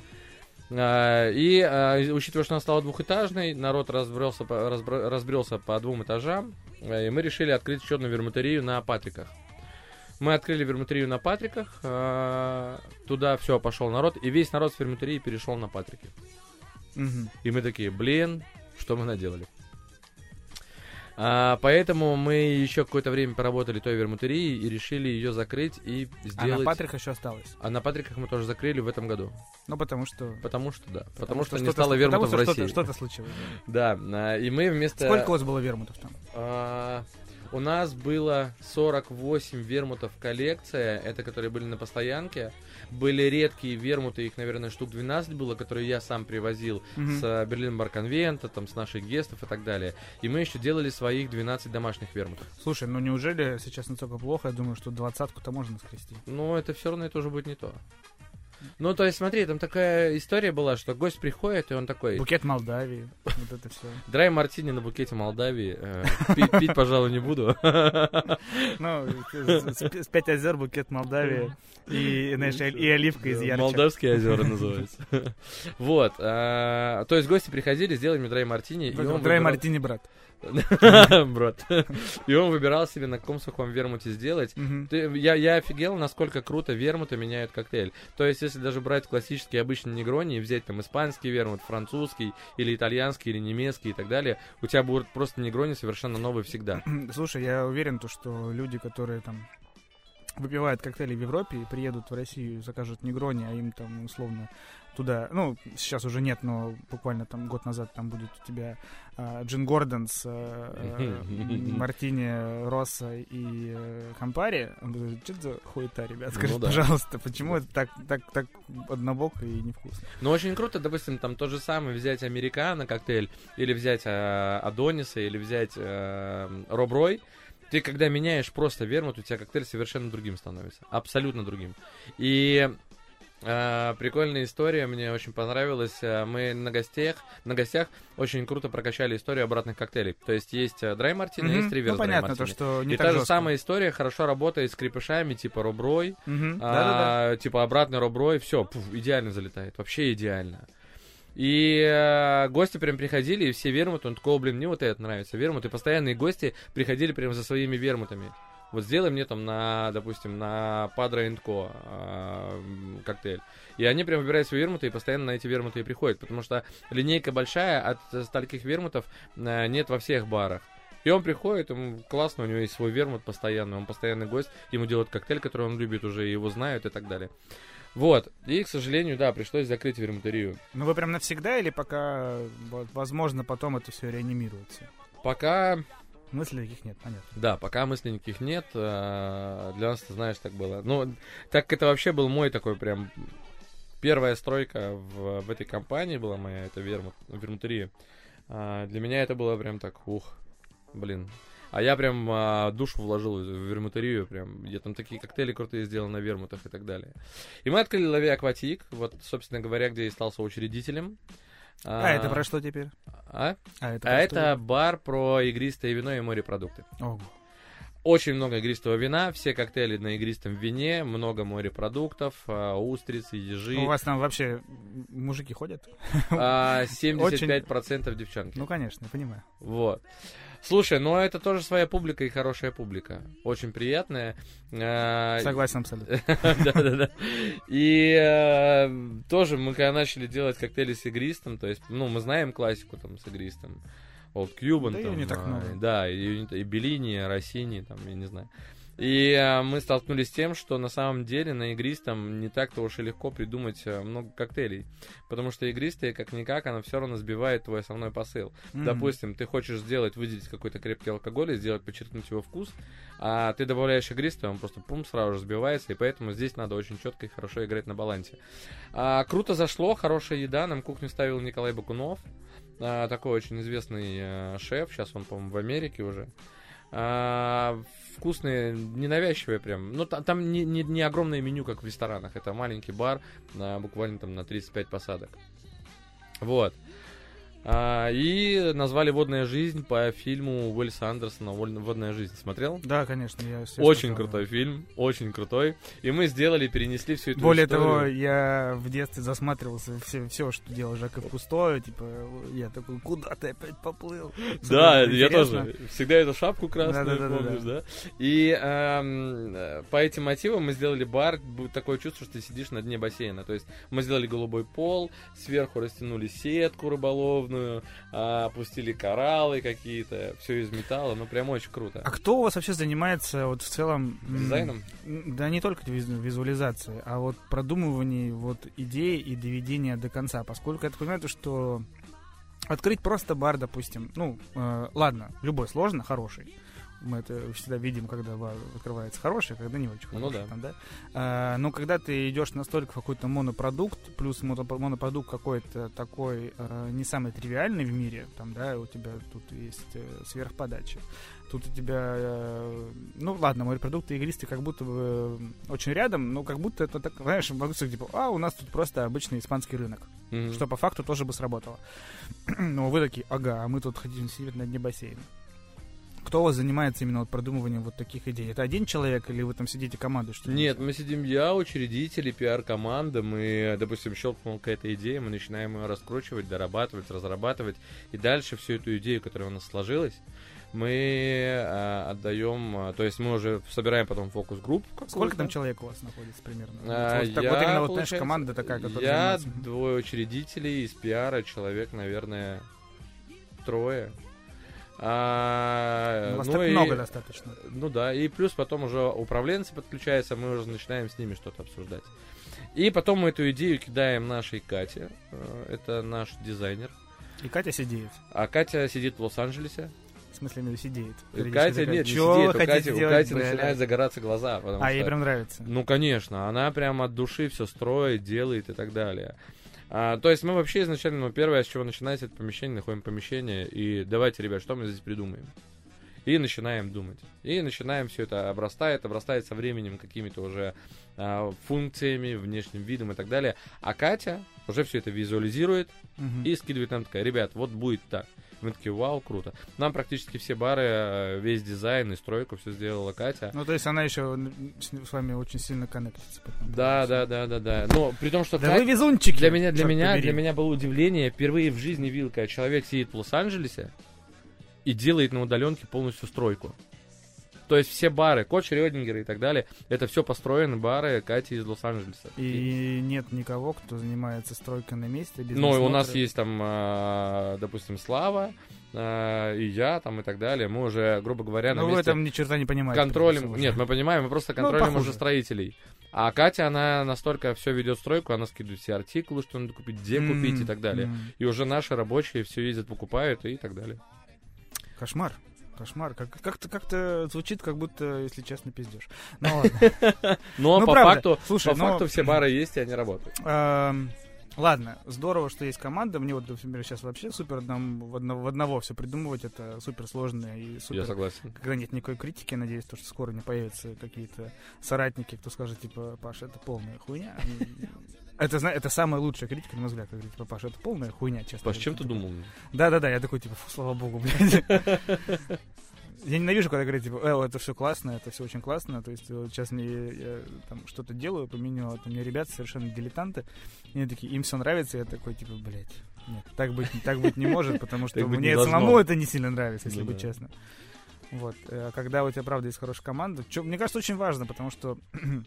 А, И учитывая, что она стала двухэтажной, народ разбрелся разбрелся по двум этажам, э, и мы решили открыть еще одну вермутерию на Патриках. Мы открыли вермутерию на Патриках, а, туда все, пошел народ, и весь народ с вермутерии перешел на Патрики. Мгм. И мы такие, блин, что мы наделали? А, поэтому мы еще какое-то время поработали той вермутерией и решили ее закрыть и А сделать... на Патрик еще осталось. А на Патриках мы тоже закрыли в этом году. Ну, потому что... Потому что да. Потому, что, не что-то- стало вермутов в потому что России. что-то- Что-то случилось. Да, а, и мы вместо... Сколько у вас было вермутов там? У нас было 48 вермутов коллекция, это которые были на постоянке. Были редкие вермуты, их, наверное, штук 12 было, которые я сам привозил Мгм. с э, Берлин Барконвента, там, с наших гестов и так далее. И мы еще делали своих 12 домашних вермутов. Слушай, ну неужели сейчас настолько плохо? Я думаю, что двадцатку-то можно скрести. Но это все равно это уже будет не то. Ну, то есть, смотри, там такая история была, что гость приходит, и он такой, Букет Молдавии, вот это все. драй мартини на букете Молдавии, э, пи- пить, пожалуй, не буду. Ну, с- пять озер, букет Молдавии и, знаешь, и оливка из ярче. Молдавские озера называется. Вот. а, То есть гости приходили, сделали мне драй мартини. Драй Мартини, брат. Брат. И он выбирал себе, на каком сухом вермуте сделать. Я, я офигел, насколько круто вермуты меняют коктейль. То есть, если даже брать классический обычный негрони и взять там испанский вермут, французский, или итальянский, или немецкий и так далее, у тебя будет просто негрони совершенно новый всегда. Слушай, я уверен, то, что люди, которые там выпивают коктейли в Европе и приедут в Россию, закажут негрони, а им там условно туда, ну, сейчас уже нет, но буквально там год назад там будет у тебя а, джин Gordon's, а, э, Martini Rosso и э, Campari. Он говорит, что за хуета, ребят? Скажите, Ну да. пожалуйста, почему это так, так, так однобоко и невкусно? Но очень круто, допустим, там то же самое взять американо коктейль, или взять э, Адониса, или взять э, Роб Рой. Ты когда меняешь просто вермут, у тебя коктейль совершенно другим становится. Абсолютно другим. И э, прикольная история, мне очень понравилась. Э, Мы на гостях, на гостях очень круто прокачали историю обратных коктейлей. То есть есть э, драй мартини, Мгм. есть реверс Ну, понятно, драй то, мартини. что не И так та же жестко. самая история хорошо работает с крепышами, типа Роб Рой, Мгм. а, Да-да-да. типа обратный роброй, все, идеально залетает, вообще идеально. И э, гости прям приходили, и все вермуты, он такой, «О, блин, мне вот это нравится, вермут, и постоянные гости приходили прям за своими вермутами. Вот сделай мне там на, допустим, на Падро Ко коктейль. И они прям выбирают свои вермуты и постоянно на эти вермуты и приходят, потому что линейка большая, от э, стольких вермутов э, нет во всех барах. И он приходит, ему классно, у него есть свой вермут постоянный, он постоянный гость, ему делают коктейль, который он любит уже, его знают и так далее. Вот. И, к сожалению, да, пришлось закрыть вермутерию. Ну вы прям навсегда или пока, возможно, потом это все реанимируется? Пока, Мыслей таких нет, понятно. да, пока мыслей никаких нет, э, для нас, ты знаешь, так было. Ну, так это вообще был мой такой прям первая стройка в, в этой компании была моя, это вермут, вермутерия. А, для меня это было прям так, ух, блин. А я прям а, душу вложил в вермутерию, прям, я там такие коктейли крутые сделал на вермутах и так далее. И мы открыли Лави Акватик, вот, собственно говоря, где я стал соучредителем. А, это про что теперь? А? А это, А это бар про игристое вино и морепродукты. Ого. Очень много игристого вина, все коктейли на игристом вине, много морепродуктов, а, устрицы, ежи. У вас там вообще мужики ходят? а, 75% девчонки. Ну, конечно, понимаю. Вот. Слушай, ну это тоже своя публика и хорошая публика. Очень приятная. А, Согласен абсолютно. Да-да-да. И э, тоже мы когда начали делать коктейли с игристом, то есть, ну, мы знаем классику там с игристом. Old Cuban, Да там, не так а, много. да, и, и Беллини, и Россини, там, я не знаю. И э, мы столкнулись с тем, что на самом деле на игристом не так-то уж и легко придумать э, много коктейлей. Потому что игристые, как-никак, она все равно сбивает твой основной посыл. М. Допустим, ты хочешь сделать, выделить какой-то крепкий алкоголь и сделать, подчеркнуть его вкус, а ты добавляешь игристый, он просто пум, сразу же сбивается, и поэтому здесь надо очень четко и хорошо играть на балансе. А, круто зашло, хорошая еда, нам кухню ставил Николай Бакунов, а, такой очень известный э, шеф, сейчас он, по-моему, в Америке уже. А, вкусные, ненавязчивые прям. Ну, та- там не, не, не огромное меню, как в ресторанах. Это маленький бар, буквально там на 35 посадок. Вот. А, и назвали «Водная жизнь» по фильму Уэльса Андерсона «Воль- «Водная жизнь». Смотрел? Да, конечно, я Очень смотрел, крутой да. фильм, очень крутой. И мы сделали, перенесли всю эту Более историю. того, я в детстве засматривался все, все, что делал Жаков Кустой, типа, я такой, куда ты опять поплыл? Да, я тоже. Всегда эту шапку красную, Да-да-да-да-да. помнишь, да? И эм, э, по этим мотивам мы сделали бар. Такое чувство, что ты сидишь на дне бассейна. То есть мы сделали голубой пол, сверху растянули сетку рыболовную, а, опустили кораллы какие-то, все из металла. Ну, прям очень круто. А кто у вас вообще занимается вот в целом... Дизайном? Да не только визу- визуализацией, а вот продумывание вот идей и доведения до конца. Поскольку я так понимаю, то, что открыть просто бар, допустим, ну, э, ладно, любой сложно, хороший. Мы это всегда видим, когда бар открывается хороший, а когда не очень Ну хороший. да. там, да? А, но когда ты идешь настолько в какой-то монопродукт, плюс моно- монопродукт какой-то такой э, не самый тривиальный в мире, там, да, у тебя тут есть э, сверхподача. Тут у тебя, э, ну ладно, морепродукты и игристы как будто бы очень рядом, но как будто это так, знаешь, могу сказать, типа, а, у нас тут просто обычный испанский рынок, Мгм. что по факту тоже бы сработало. Но вы такие, ага, а мы тут хотим сидеть на дне бассейна. Кто у вас занимается именно вот продумыванием вот таких идей? Это один человек или вы там сидите командой? Что? Нет, мы сидим я, учредители, пиар-команда, мы, допустим, щелкнула какая-то идея, мы начинаем ее раскручивать, дорабатывать, разрабатывать, и дальше всю эту идею, которая у нас сложилась, мы э, отдаем, э, то есть мы уже собираем потом фокус-группу. Сколько там человек у вас находится примерно? А, вот, так я, вот именно вот, знаешь, получается, команда такая, которая Я, занимается. двое учредителей из пиара, человек, наверное, трое. А, Ну, ну и- много достаточно. Ну да, и плюс потом уже управленцы подключаются, мы уже начинаем с ними что-то обсуждать. И потом мы эту идею кидаем нашей Кате, э, это наш дизайнер. И Катя сидит. А Катя сидит в Лос-Анджелесе. В смысле, именно сидит. И Катя нет, не «Чё сидит, у Кати, у Кати бля?» начинают загораться глаза. А, что- ей прям нравится. Ну, конечно, она прям от души все строит, делает и так далее. А, то есть мы вообще изначально, ну, первое, с чего начинается, это помещение, находим помещение, и давайте, ребят, что мы здесь придумаем? И начинаем думать. И начинаем все это обрастает, обрастает со временем какими-то уже а, функциями, внешним видом и так далее. А Катя уже все это визуализирует Мгм. и скидывает нам такая, ребят, вот будет так. Мы такие, вау, круто. Нам практически все бары, э, весь дизайн и стройку все сделала Катя. Ну, то есть она еще с вами очень сильно коннектится. потом. Да, да, да, да, да. Но при том, что Да Катя- вы везунчики! Для меня, для меня, побери. для меня было удивление. Впервые в жизни видел, когда человек сидит в Лос-Анджелесе и делает на удаленке полностью стройку. То есть все бары, Коч, Рёдингер и так далее, это все построены бары Кати из Лос-Анджелеса. И нет никого, кто занимается стройкой на месте. без Ну, и у нас есть там, а, допустим, Слава, а, и я там и так далее. Мы уже, грубо говоря, на Ну, вы там ни черта не понимаете. контролем. просто Нет, мы понимаем, мы просто Ну, контролем похуже. уже строителей. А Катя, она настолько все ведет стройку, она скидывает все артикулы, что надо купить, где купить и так далее. м. И уже наши рабочие все ездят, покупают и так далее. Кошмар. Кошмар. Как- Как-то как звучит, как будто, если честно, пиздешь. Ну ладно. Но Ну, по правда. факту, Слушай, по факту все бары есть, и они работают. Эм, Ладно, здорово, что есть команда. Мне вот, например, сейчас вообще супер нам в одного, в одного все придумывать. Это супер сложно и Я супер. согласен. Когда нет никакой критики, надеюсь, то, что скоро не появятся какие-то соратники, кто скажет, типа, Паша, это полная хуйня. Это, зна- это самая лучшая критика, на мой взгляд, как говорит, типа, Паша, это полная хуйня, честно. Паш, чем ты думал? Да-да-да, я такой, типа, фу, слава богу, блядь. Я ненавижу, когда говорят, типа, э, это все классно, это все очень классно. То есть, вот сейчас мне я, там что-то делаю, поменял, там, мне ребята совершенно дилетанты. И они такие, им все нравится, я такой, типа, блядь, нет, так быть, так быть не может, потому что мне самому это не сильно нравится, если Ну быть честно. Вот. э, А когда у тебя, правда, есть хорошая команда, мне кажется, очень важно, потому что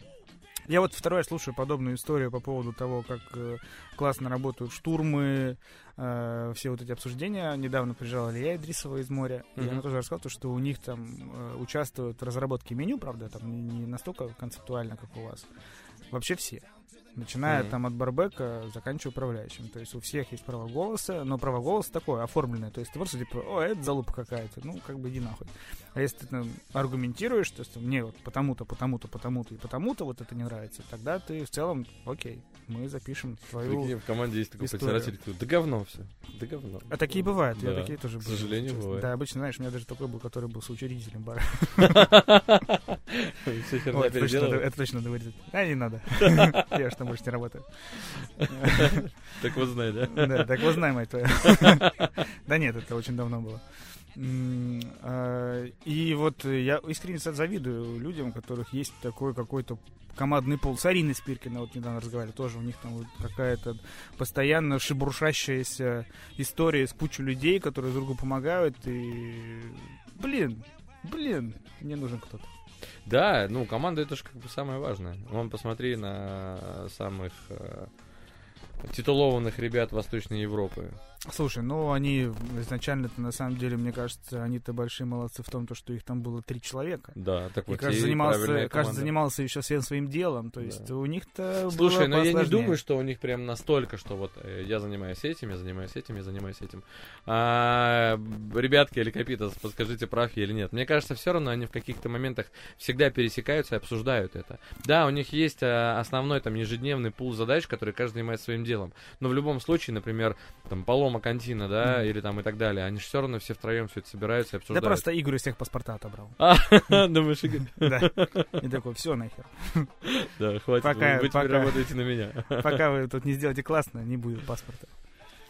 я вот второй слушаю подобную историю по поводу того, как э, классно работают штурмы, э, все вот эти обсуждения. Недавно приезжала Илья Идрисова из моря, и Мгм. она тоже рассказала, то, что у них там э, участвуют в разработке меню, правда, там не настолько концептуально, как у вас. Вообще все. Начиная Мгм. там от барбека, заканчивая управляющим. То есть у всех есть право голоса, но право голоса такое, оформленное. То есть ты просто типа, о, это залупа какая-то. Ну, как бы иди нахуй. А если ты там аргументируешь, то есть мне вот потому-то, потому-то, потому-то и потому-то вот это не нравится, тогда ты в целом, окей, мы запишем твою... Прикинь, в команде есть такой историю. председатель, который, да говно все, да говно. А такие бывают, я Да, такие тоже к были, сожалению, честно. бывает. Да, обычно, знаешь, у меня даже такой был, который был соучредителем бара. Это точно надо вырезать. А, не надо. Я там больше не работаю. Так вот знай, да? Да, так вот знай, мать твою. Да нет, это очень давно было. А, И вот я искренне завидую людям, у которых есть такой какой-то командный пол. С Ариной Спиркиной вот недавно разговаривали, тоже у них там вот какая-то постоянно шебуршащаяся история с кучей людей, которые друг другу помогают, и... Блин, блин, мне нужен кто-то. Да, ну, команда это же как бы самое важное. Вон, посмотри на самых э, титулованных ребят Восточной Европы. Слушай, ну они изначально-то на самом деле, мне кажется, они-то большие молодцы в том, то, что их там было три человека. Да, так И вот каждый и занимался, правильная каждый занимался еще всем своим делом. То есть Да. у них-то Слушай, было но я не думаю, что у них прям настолько, что вот э, я занимаюсь этим, я занимаюсь этим, я занимаюсь этим. А, ребятки или Капитас, подскажите, прав я или нет. Мне кажется, все равно они в каких-то моментах всегда пересекаются и обсуждают это. Да, у них есть а, основной там ежедневный пул задач, который каждый занимается своим делом. Но в любом случае, например, там Палома Кантина, да, или там и так далее, они же все равно все втроем все это собираются и Да обсуждают. просто Игорь из всех паспорта отобрал. А, Думаешь, Игорь? Да. И такой, все нахер. Да, хватит, Пока- вы теперь работаете на меня. Пока вы тут не сделаете классно, не будет паспорта.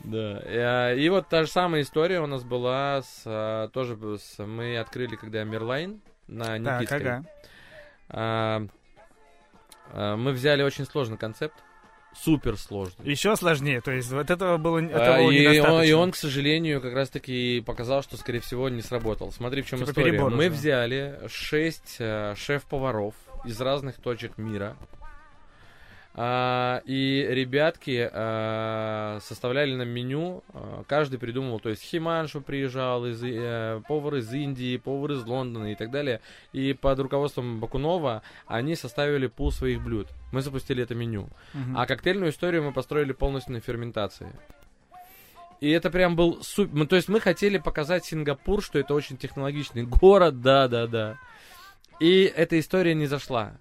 Да. И вот та же самая история у нас была с а, тоже с, мы открыли когда Мирлайн на Так, Никитской. ага. А, а, мы взяли очень сложный концепт, супер сложный. Еще сложнее, то есть вот этого было А, этого и, он, и он, к сожалению, как раз таки показал, что, скорее всего, не сработал. Смотри, в чем Типа история. Мы уже. взяли шесть э, шеф-поваров из разных точек мира. А, и ребятки а, составляли нам меню, а, каждый придумывал, то есть Химаншу приезжал, из, э, повар из Индии, повар из Лондона и так далее. И под руководством Бакунова они составили пул своих блюд. Мы запустили это меню. Мгм. А коктейльную историю мы построили полностью на ферментации. И это прям был супер... То есть мы хотели показать Сингапур, что это очень технологичный город, да-да-да. И эта история не зашла.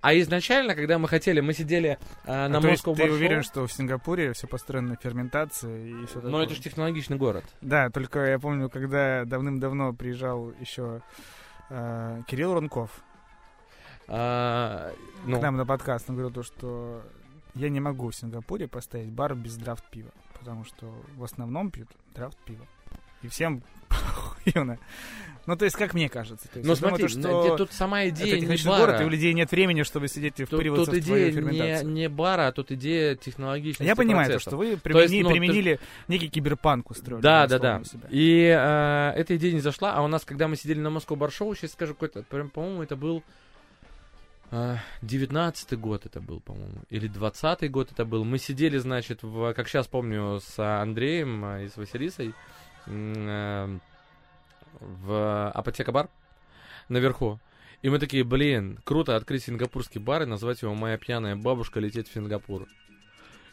А изначально, когда мы хотели, мы сидели а, на А Moscow ты уверен, что в Сингапуре все построено на ферментации и все такое? Но это же технологичный город. Да, только я помню, когда давным-давно приезжал еще э, Кирилл Рунков А, ну, к нам на подкаст, он говорил то, что я не могу в Сингапуре поставить бар без драфт пива, потому что в основном пьют драфт пива. И всем охуенно. Ну, то есть, как мне кажется. То есть, ну я думаю, смотри, то, что тут сама это идея не технический бара. город, и у людей нет времени, чтобы сидеть и Тут, впариваться тут в идея не, ферментацию. не бара, а тут идея технологичности Я понимаю, то, процессов. что вы есть, примени- ну, ты- применили некий киберпанк устроили. Да, да, да, себя. И э, эта идея не зашла, а у нас, когда мы сидели на Москву Баршоу, сейчас скажу какой-то, прям, по-моему, это был э, 19-й год это был, по-моему, или 20-й год это был. Мы сидели, значит, в, как сейчас помню, с Андреем э, и с Василисой в Апотека-бар наверху. И мы такие, блин, круто открыть сингапурский бар и назвать его «Моя пьяная бабушка лететь в Сингапур».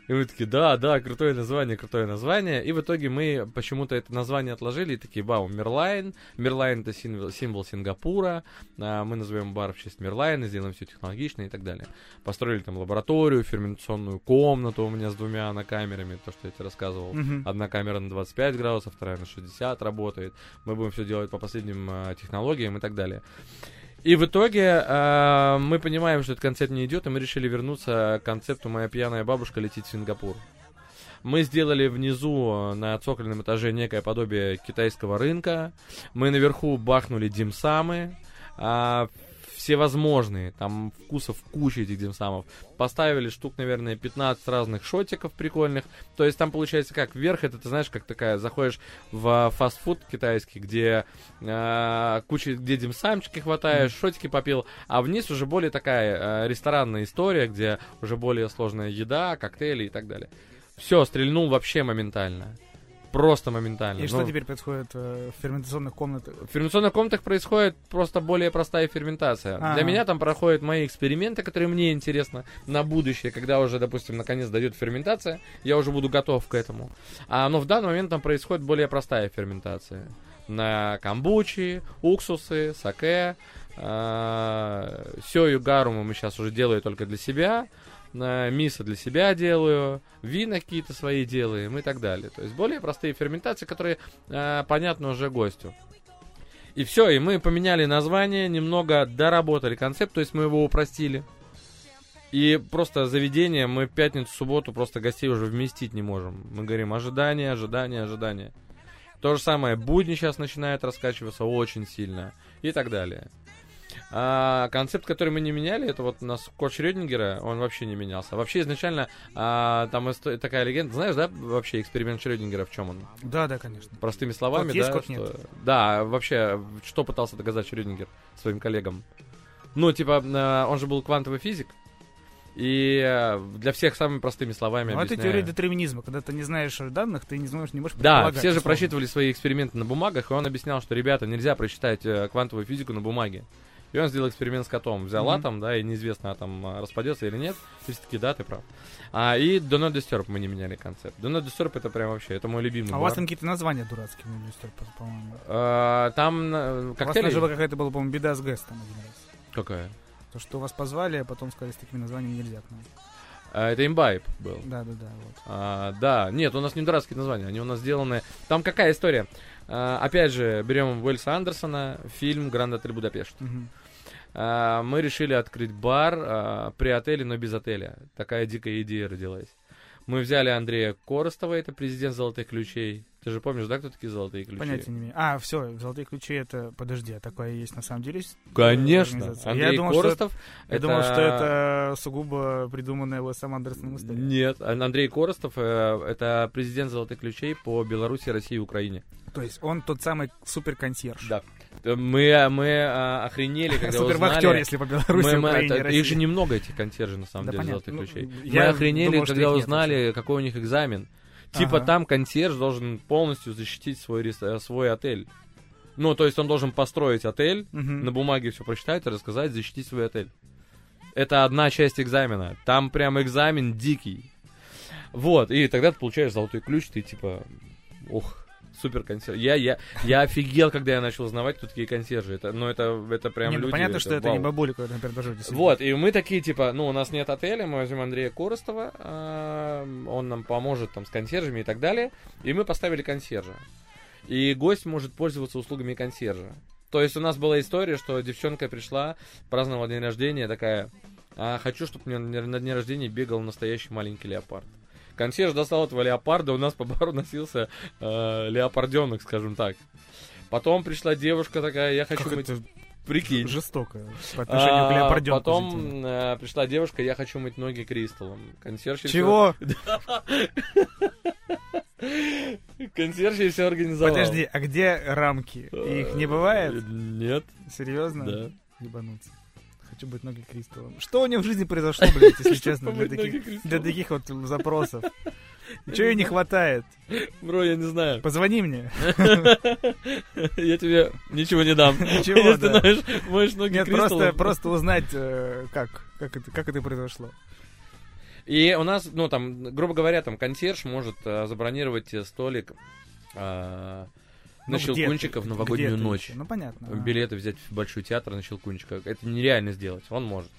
И мы такие, да, да, крутое название, крутое название. И в итоге мы почему-то это название отложили и такие, вау, Мерлайн. Мерлайн это символ, символ Сингапура. А, мы назовем бар в честь Мерлайна, сделаем все технологично и так далее. Построили там лабораторию, ферментационную комнату у меня с двумя на камерами, то, что я тебе рассказывал. Мгм. Одна камера на 25 градусов, вторая на 60 работает. Мы будем все делать по последним а, технологиям и так далее. И в итоге а, мы понимаем, что этот концепт не идет, и мы решили вернуться к концепту «Моя пьяная бабушка летит в Сингапур». Мы сделали внизу а, на цокольном этаже некое подобие китайского рынка. Мы наверху бахнули димсамы. а, всевозможные, там вкусов куча этих димсамов. Поставили штук, наверное, 15 разных шотиков прикольных. То есть там получается как, вверх это, ты знаешь, как такая, заходишь в фастфуд китайский, где э, куча, где димсамчики хватаешь, шотики попил, а вниз уже более такая э, ресторанная история, где уже более сложная еда, коктейли и так далее. Все, стрельнул вообще моментально. Просто моментально. И Ну, что теперь происходит э, в ферментационных комнатах? в ферментационных комнатах происходит просто более простая ферментация. Ага. Для меня там проходят мои эксперименты, которые мне интересны на будущее, когда уже, допустим, наконец дойдет ферментация, я уже буду готов к этому. А, но в данный момент там происходит более простая ферментация. На камбучи, уксусы, саке, а, сёю гаруму мы сейчас уже делаю только для себя, мисо для себя делаю, вина какие-то свои делаем и так далее. То есть более простые ферментации, которые а, понятны уже гостю. И все, и мы поменяли название, немного доработали концепт, то есть мы его упростили. И просто заведение мы пятницу, субботу просто гостей уже вместить не можем. Мы говорим ожидание, ожидание, ожидание. То же самое, будни сейчас начинают раскачиваться очень сильно и так далее. А, концепт, который мы не меняли, это вот у нас код Шрёдингера, он вообще не менялся. Вообще изначально а, там исто- такая легенда, знаешь, да, вообще эксперимент Шрёдингера в чем он? Да, да, конечно. Простыми словами, есть, да, код что- нет. да, вообще, что пытался доказать Шрёдингер своим коллегам? Ну, типа, э, он же был квантовый физик, И э, для всех самыми простыми словами Ну, это объясняю. теория детерминизма. Когда ты не знаешь данных, ты не знаешь, не можешь Да, все же условно. просчитывали свои эксперименты на бумагах, и он объяснял, что, ребята, нельзя просчитать э, квантовую физику на бумаге. И он сделал эксперимент с котом. Взял Мгм. атом, да, и неизвестно, атом а, распадется или нет. Есть такие, да, ты прав. А, и Do Not Disturb мы не меняли концепт. Do Not Disturb это прям вообще, это мой любимый А у вас бар. там какие-то названия дурацкие, ну, Мистер, по- по-моему. А, Там э, У вас коктейли... даже какая-то была, по-моему, беда с Гэстом один раз. Какая? То, что вас позвали, а потом сказали, с такими названиями нельзя к нам. А, это имбайб был. Да, да, да, вот. А, да, нет, у нас не дурацкие названия, они у нас сделаны... Там какая история? А, опять же, берем Уэльса Андерсона, фильм «Гранд Отель Будапешт». Мгм. А, мы решили открыть бар а, при отеле, но без отеля. Такая дикая идея родилась. Мы взяли Андрея Коростова, это президент «Золотых ключей». Ты же помнишь, да, кто такие «Золотые ключи»? Понятия не имею. А, все, золотые ключи это. Подожди, а такое есть на самом деле? Конечно. Андрей Я думал, что Коростов. Я думал, что это сугубо придуманная Уэсом Андерсоном история. Нет, Андрей Коростов э, это президент «Золотых ключей» по Беларуси, России и Украине. То есть он тот самый супер-консьерж. Да. Мы, мы а, охренели, когда Супер-вахтер, узнали... если по Беларуси, Мы- мы- Украине, это- России. их же немного, этих консьержей, на самом Да, деле, понятно. «Золотых Ну, ключей». Мы охренели, думал, когда их нет узнали, какой у них экзамен. Типа Ага. там консьерж должен полностью защитить свой, э, свой отель. Ну, то есть он должен построить отель, Мгм. на бумаге все прочитать, рассказать, защитить свой отель. Это одна часть экзамена. Там прям экзамен дикий. Вот, и тогда ты получаешь золотой ключ, ты типа, ух, супер консьерж. Я, я, я офигел, когда я начал узнавать, кто такие консьержи. Это, ну, это, это прям Не, ну, люди. понятно, что это не вау. бабуля, когда, например, действительно. Вот, и мы такие, типа, ну, у нас нет отеля, мы возьмем Андрея Коростова, а, он нам поможет там с консьержами и так далее, и мы поставили консьержа. И гость может пользоваться услугами консьержа. То есть у нас была история, что девчонка пришла, праздновала день рождения, такая, а, хочу, чтобы мне на на дне рождения бегал настоящий маленький леопард. Консьерж достал этого леопарда, у нас по бару носился э, леопарденок, скажем так. Потом пришла девушка такая, я хочу Как мыть... это Прикинь. жестоко по отношению к А, леопарденку. Потом э, пришла девушка, я хочу мыть ноги кристаллом. Консьерж Чего? Консьерж все организовал. Подожди, а где рамки? Их не бывает? Э, Нет, Серьезно? да. Ебануться. Хочу быть ноги кристаллом. Что у него в жизни произошло, блядь, если честно, для таких, для таких вот запросов? Чего ей не хватает? Бро, я не знаю. Позвони мне. Я тебе ничего не дам. Ничего, Если да. ты моешь- моешь ноги Нет, просто, просто узнать, э, как, как это, как это произошло. И у нас, ну, там, грубо говоря, там консьерж может э, забронировать э, столик э, Ну, на Щелкунчика ты? в новогоднюю Где ты ночь. еще? Ну, понятно. билеты взять в Большой театр на Щелкунчика. Это нереально сделать, он может.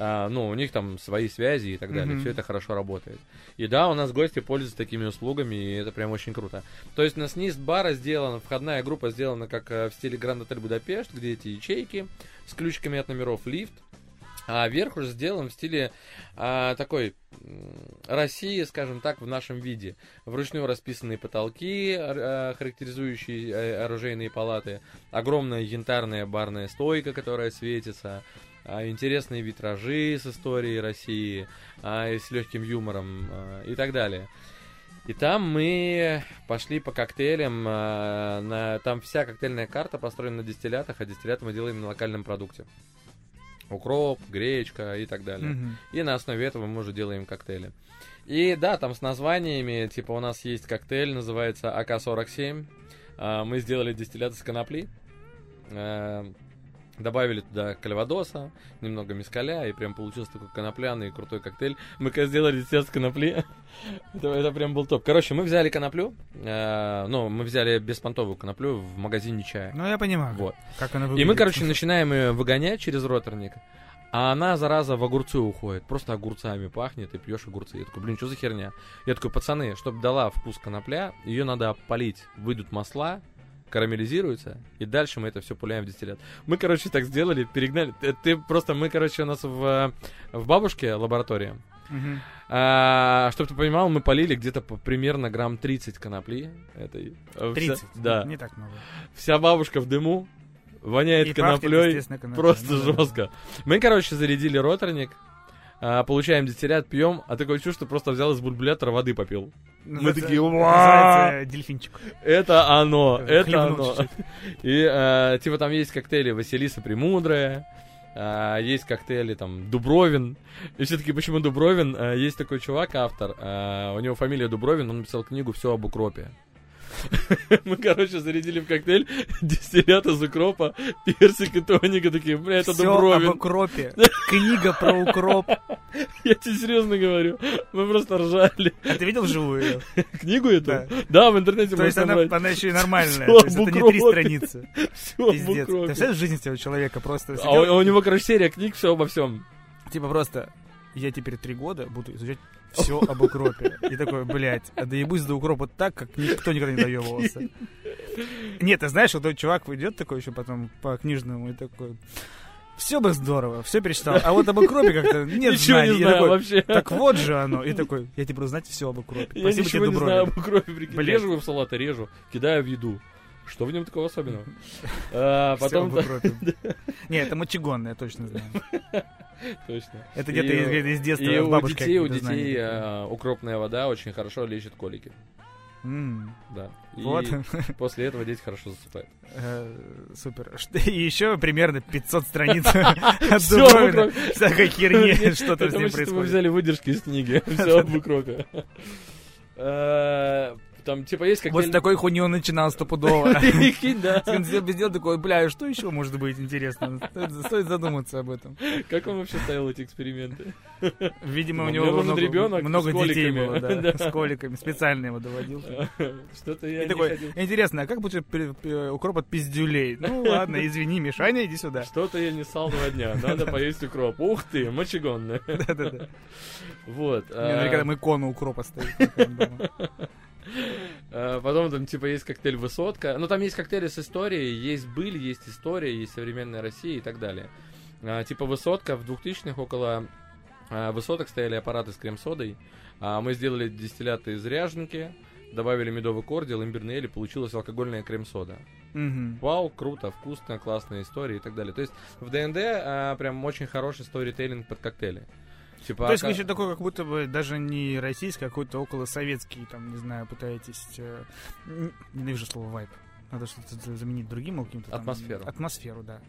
А, ну, у них там свои связи и так далее, Мгм. все это хорошо работает. И да, у нас гости пользуются такими услугами, и это прям очень круто. То есть на низ бара сделана, входная группа сделана как э, в стиле Гранд Отель Будапешт, где эти ячейки с ключиками от номеров, лифт. А верх уже сделан в стиле а, такой России, скажем так, в нашем виде. Вручную расписанные потолки, а, характеризующие э, оружейные палаты, огромная янтарная барная стойка, которая светится, а, интересные витражи с историей России, а, с легким юмором а, и так далее. И там мы пошли по коктейлям, а, на, там вся коктейльная карта построена на дистиллятах, а дистилляты мы делаем на локальном продукте. Укроп, гречка и так далее. Мгм. И на основе этого мы уже делаем коктейли. И да, там с названиями, типа у нас есть коктейль, называется АК-47. А, Мы сделали дистиллят из конопли. Добавили туда кальвадоса, немного мискаля, и прям получился такой конопляный крутой коктейль. Мы когда сделали дистиллят из конопли, это, это прям был топ. Короче, мы взяли коноплю, а, ну, мы взяли беспонтовую коноплю в магазине чая. Ну, я понимаю, Вот. как она И выглядит. мы, короче, начинаем ее выгонять через роторник, а она, зараза, в огурцы уходит. Просто огурцами пахнет, и пьешь огурцы. Я такой, блин, что за херня? Я такой, пацаны, чтобы дала вкус конопля, ее надо полить. Выйдут масла, карамелизируется, и дальше мы это все пуляем в дистиллят. Мы, короче, так сделали, перегнали. Ты, ты просто, мы, короче, у нас в, в бабушке лаборатория. Мгм. А, чтобы ты понимал, мы полили где-то по примерно грамм 30 конопли. Этой. Э, вся- 30. да. Не так много. Вся бабушка в дыму, воняет И пахнет, коноплей. коноплей. Просто Ну да. жестко. Мы, короче, зарядили роторник, а, получаем дистиллят, пьем, а такое чувство, что просто взял из бульбулятора воды попил. Называется- такие, «Уа!» Называется дельфинчик. Это оно, это Хлебнул оно. И, э, типа, там есть коктейли Василиса Премудрая, А, есть коктейли там Дубровин. И все-таки почему Дубровин? А, есть такой чувак, автор, а, у него фамилия Дубровин, он написал книгу «Все об укропе». Мы, короче, зарядили в коктейль дистиллят из укропа, персик и тоника такие, бля, это Дубровин. об укропе. Книга про укроп. Я тебе серьезно говорю. Мы просто ржали. А ты видел вживую ее? Книгу эту? Да. Да, в интернете То есть она, она еще и нормальная. То есть это не три страницы. Об Пиздец. Ты представляешь жизнь этого человека просто? А у, у него, короче, серия книг, все обо всем. Типа просто, я теперь три года буду изучать все об укропе. И такой, блядь, а доебусь до укропа так, как никто никогда не доебывался. Нет, ты знаешь, вот тот чувак идет такой еще потом по книжному и такой... Все бы здорово, все перечитал. А вот об укропе как-то нет Ничего знаний. не знаю такой, вообще. Так вот же оно. И такой, я теперь буду знать все об укропе. Я Спасибо ничего тебе, не знаю Дубровин. об укропе, прикинь. Блядь. Режу в салаты, режу, кидаю в еду. Что в нем такого особенного? А, Потом... Не, это мочегонное, точно знаю. Точно. Это где-то из, из детства И у детей, у детей а, укропная вода очень хорошо лечит колики. Да. И Вот. после этого дети хорошо засыпают. Э, Супер. И еще примерно 500 страниц. Всякой херни, что-то с ним что-то мы происходит. взяли выдержки из книги. Все об укропе. Там, типа, есть как Вот с такой хуйни он начинал стопудово. Да. Сделал такой, бля, что еще может быть интересно? Стоит, задуматься об этом. Как он вообще ставил эти эксперименты? Видимо, у него много, много детей было, да, с коликами. Специально его доводил. Что-то я не такой, интересно, а как будет укроп от пиздюлей? Ну ладно, извини, Мишаня, иди сюда. Что-то я не ссал два дня. Надо поесть укроп. Ух ты, мочегонная. Да-да-да. Вот. У меня наверняка а, там икона укропа стоит. А, Потом там, типа, есть коктейль «Высотка». Ну, там есть коктейли с историей, есть быль, есть история, есть современная Россия и так далее. А, Типа «Высотка» в 2000-х около а, «Высоток» стояли аппараты с крем-содой. А, Мы сделали дистилляты из ряженки, добавили медовый кордил, имбирный эль, и получилась алкогольная крем-сода. Мгм. Вау, круто, вкусно, классная история и так далее. То есть в ДНД а, прям очень хороший сторителлинг под коктейли. Типа, То есть вы ака- еще такой, как будто бы даже не российский, а какой-то около советский, там, не знаю, пытаетесь... э, Ненавижу слово вайп. Надо что-то за- заменить другим каким-то там- Атмосферу. Атмосферу, да.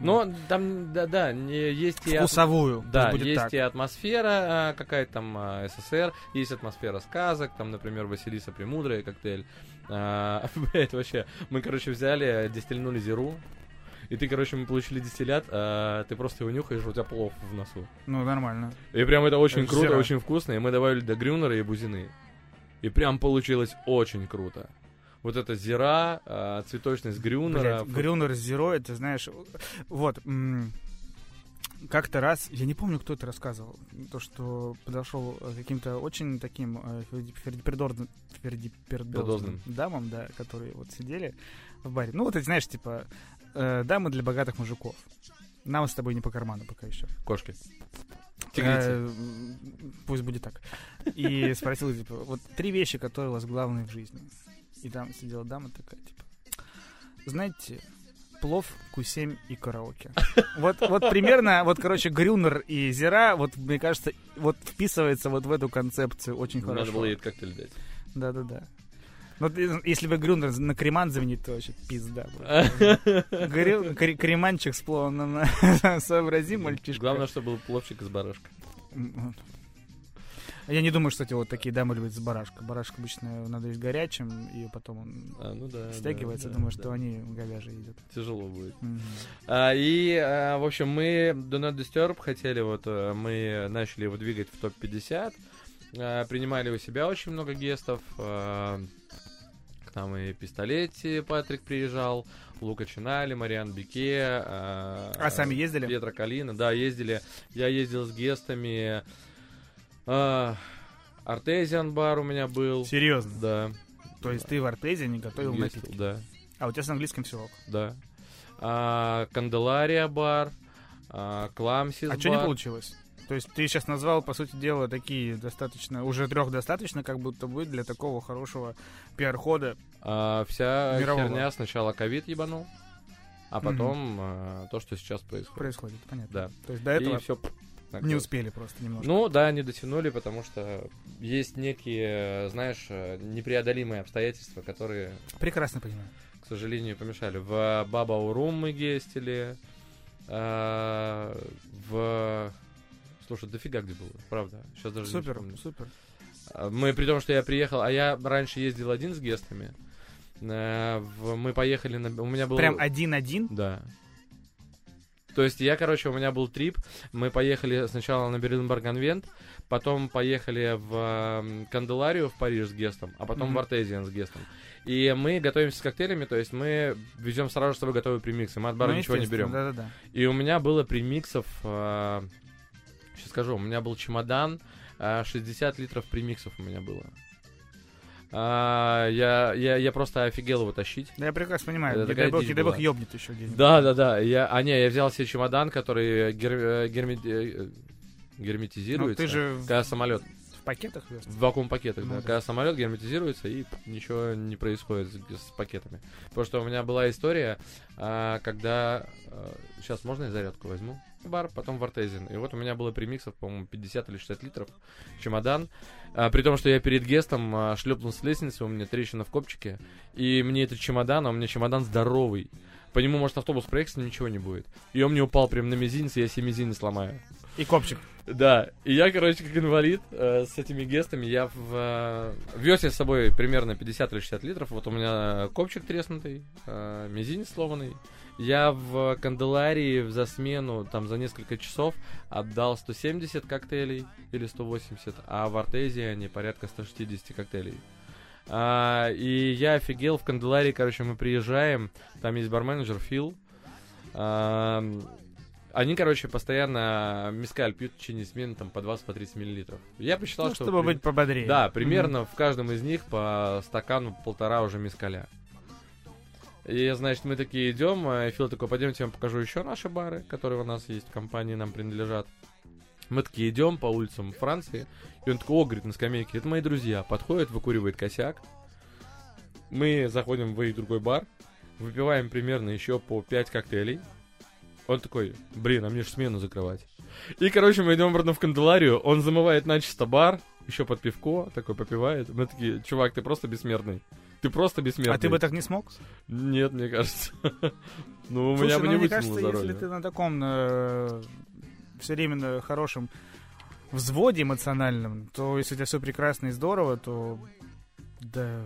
Но там, да-да, не- есть и... Вкусовую. Да, пусть будет есть так. и атмосфера а, какая-то там а, СССР, есть атмосфера сказок, там, например, Василиса Премудрая коктейль. А, Блять, вообще, мы, короче, взяли, дистильнули зиру, и ты, короче, мы получили дистиллят, а ты просто его нюхаешь, у тебя плов в носу. Ну, нормально. И прям это очень Это круто, зира. очень вкусно, и мы добавили до грюнера и бузины. И прям получилось очень круто. Вот эта зира, а, цветочность грюнера. Блядь, Грюнер с это знаешь... Вот, как-то раз, я не помню, кто это рассказывал, то, что подошел э, каким-то очень таким э, фердипердозным Пердозным. дамам, да, которые вот сидели в баре. Ну, вот эти, знаешь, типа, э, дамы для богатых мужиков. Нам с тобой не по карману пока еще. Кошки. Тигрицы. Э, Пусть будет так. И спросил, типа, вот три вещи, которые у вас главные в жизни. И там сидела дама такая, типа, знаете, плов, Q7 и караоке. Вот, вот примерно, вот, короче, Грюнер и Зира, вот, мне кажется, вот вписывается вот в эту концепцию очень Надо хорошо. было ей коктейль дать. Да-да-да. Ну, ты- если бы Грюнер на креман заменить, то вообще пизда. кре- Креманчик с пловом, сообрази, мальчишка. Главное, чтобы был пловчик из барашка. Я не думаю, что эти вот такие дамы любят с барашка. Барашек обычно надо есть горячим, и потом он А, ну да. стягивается. да, Думаю, да. что они говяжьи едят. Тяжело будет. Мгм. А, и, а, в общем, мы Do Not Disturb хотели, вот, э, мы начали его двигать в топ-50. а, принимали у себя очень много гестов. а, к нам и Пистолетти Патрик приезжал, Лука Чинали, Мариан Бике. А, А сами ездили? Петра Калина, да, ездили. Я ездил с гестами. а, Артезиан бар у меня был. Серьезно? Да. То есть ты в Артезе не готовил Есть, напитки? Да, А у тебя с английским все ок. да. А, Канделария бар, а, Кламсис А бар. что не получилось? То есть ты сейчас назвал, по сути дела, такие достаточно, уже трех достаточно, как будто бы для такого хорошего пиар-хода. А, вся Мирового. херня сначала ковид ебанул, а потом а, то, что сейчас происходит. Происходит, понятно. Да. То есть до этого И все. не успели просто немножко. Ну да, не дотянули, потому что есть некие, знаешь, непреодолимые обстоятельства, которые, Прекрасно понимаю. к сожалению, помешали. В Баба Урум мы гестили, А, в... Слушай, дофига где было, правда. Сейчас даже не Супер, вспомню. супер. А, Мы, при том, что я приехал, а я раньше ездил один с гестами. Э, Мы поехали на... У меня был... Прям один-один. Да. То есть я, короче, у меня был трип. Мы поехали сначала на Берлин-Барганвент, потом поехали в Канделарию в Париж с Гестом, а потом Мгм. в Артезиан с Гестом. И мы готовимся с коктейлями, то есть мы везем сразу с собой готовые премиксы, мы от бара Ну, ничего не берем. Да-да-да. И у меня было премиксов, сейчас скажу, у меня был чемодан, э, 60 литров премиксов у меня было. А, я, я, я просто офигел его тащить. Да я прекрасно понимаю. Не дай бог, не дай бог, ёбнет еще где-нибудь. Да, да, да. Я, а не, я взял себе чемодан, который гер, э, герме- э, Ну, герметизируется. ты же в Когда самолет в пакетах вез. в вакуум пакетах, Ну да. да. Когда самолет герметизируется и ничего не происходит с, с пакетами. Потому что у меня была история, а, когда сейчас можно я зарядку возьму? Бар, потом в Артезин. И вот у меня было премиксов, по-моему, 50 или 60 литров. Чемодан. А, при том, что я перед гестом а, шлепнул с лестницы, у меня трещина в копчике. И мне этот чемодан, а у меня чемодан здоровый. По нему может автобус проехать, ничего не будет. И он мне упал прям на мизинец, и я себе мизинец ломаю. И копчик. Да, и я, короче, как инвалид э, с этими гестами, я в, э, вез я с собой примерно 50 или 60 литров. Вот у меня копчик треснутый, э, мизинец сломанный. Я в Канделарии за смену, там, за несколько часов отдал 170 коктейлей или 180, а в Артезиане порядка 160 коктейлей. А, и я офигел в Канделарии, короче, мы приезжаем, там есть барменеджер Фил. А, они, короче, постоянно мискаль пьют в течение смены там по 20-30 миллилитров. Я посчитал, Ну, что... чтобы при- быть пободрее. Да, примерно в каждом из них по стакану полтора уже мискаля. И, значит, мы такие идем, а Фил такой, пойдемте я вам покажу еще наши бары, которые у нас есть, компании нам принадлежат. Мы такие идем по улицам Франции, и он такой, о, говорит, на скамейке, это мои друзья. Подходит, выкуривает косяк. Мы заходим в другой бар, выпиваем примерно еще по 5 коктейлей. Он такой, блин, а мне же смену закрывать. И, короче, мы идем обратно в Канделарию, он замывает начисто бар, еще под пивко, такой попивает. Мы такие, чувак, ты просто бессмертный. Ты просто бессмертный. А ты бы так не смог? Нет, мне кажется. Ну, у Слушай, меня бы ну, не мне кажется, если ты на таком все время хорошем взводе эмоциональном, то если у тебя все прекрасно и здорово, то да.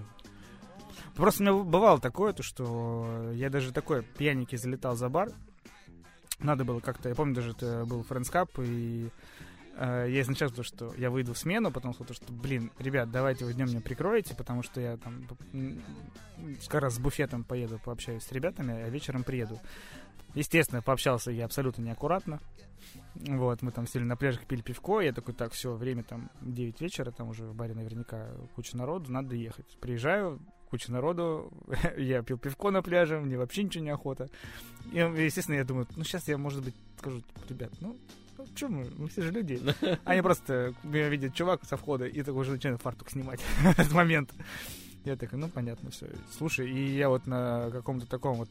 Просто у меня бывало такое, то что я даже такой пьяненький залетал за бар. Надо было как-то, я помню, даже это был Friends Cup, и э, я изначально сказал, что я выйду в смену, потом сказал, что, блин, ребят, давайте вы днем меня прикроете, потому что я там раз с буфетом поеду, пообщаюсь с ребятами, а вечером приеду. Естественно, пообщался я абсолютно неаккуратно. Вот, мы там сели на пляжах, пили пивко, я такой, так, все, время там 9 вечера, там уже в баре наверняка куча народу, надо ехать. Приезжаю, куча народу, я пил пивко на пляже, мне вообще ничего не охота. И, естественно, я думаю, ну, сейчас я, может быть, скажу, ребят, ну, что мы, мы все же люди. Они просто меня видят чувак со входа и такой уже начинают фартук снимать этот момент. Я такой, ну, понятно, все. Слушай, и я вот на каком-то таком вот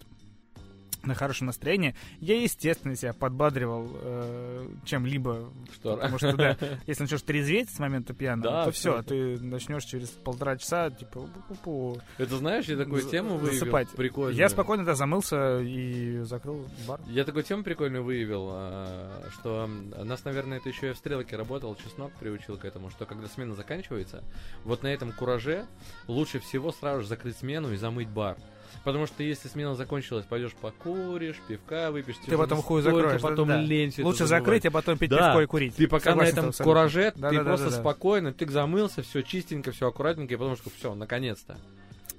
на хорошем настроении, я, естественно, себя подбадривал э, чем-либо, Что? потому что, да, если начнешь трезветь с момента пьяного, Да, то все, ты начнешь через полтора часа, типа, пу-пу-пу. Это знаешь, я такую тему выявил. засыпать. Прикольную. Я спокойно, да, замылся и закрыл бар. Я такую тему прикольную выявил, а, что нас, наверное, это еще и в стрелке работал, чеснок приучил к этому, что когда смена заканчивается, вот на этом кураже лучше всего сразу же закрыть смену и замыть бар. Потому что если смена закончилась, пойдешь покуришь, пивка выпьешь, Ты потом хуй закроешь. потом да, да. лень это Лучше закрыть, а потом пить Да. пивко и курить. Ты пока Согласен на этом абсолютно. кураже, Да, ты да, да, просто да, да. спокойно, ты замылся, все чистенько, все аккуратненько, и потому что все, наконец-то.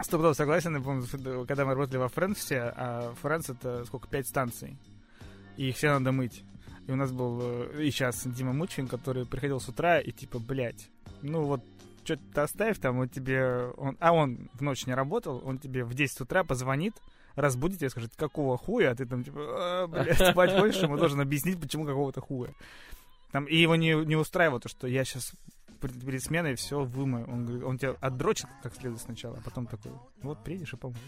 Стопудово согласен. Я помню, когда мы работали во Фрэнсе, а Фрэнс это сколько, пять станций. И их все надо мыть. И у нас был э, и сейчас Дима Мучин, который приходил с утра и типа, блядь, ну вот что-то оставь там, он тебе... Он, а он в ночь не работал, он тебе в 10 утра позвонит, разбудит тебя и скажет, какого хуя, а ты там типа, «А, блядь, спать хочешь, ему должен объяснить, почему какого-то хуя. Там, и его не, не устраивало то, что я сейчас перед сменой все вымою. Он, говорит, он тебя отдрочит как следует сначала, а потом такой, вот приедешь и поможешь.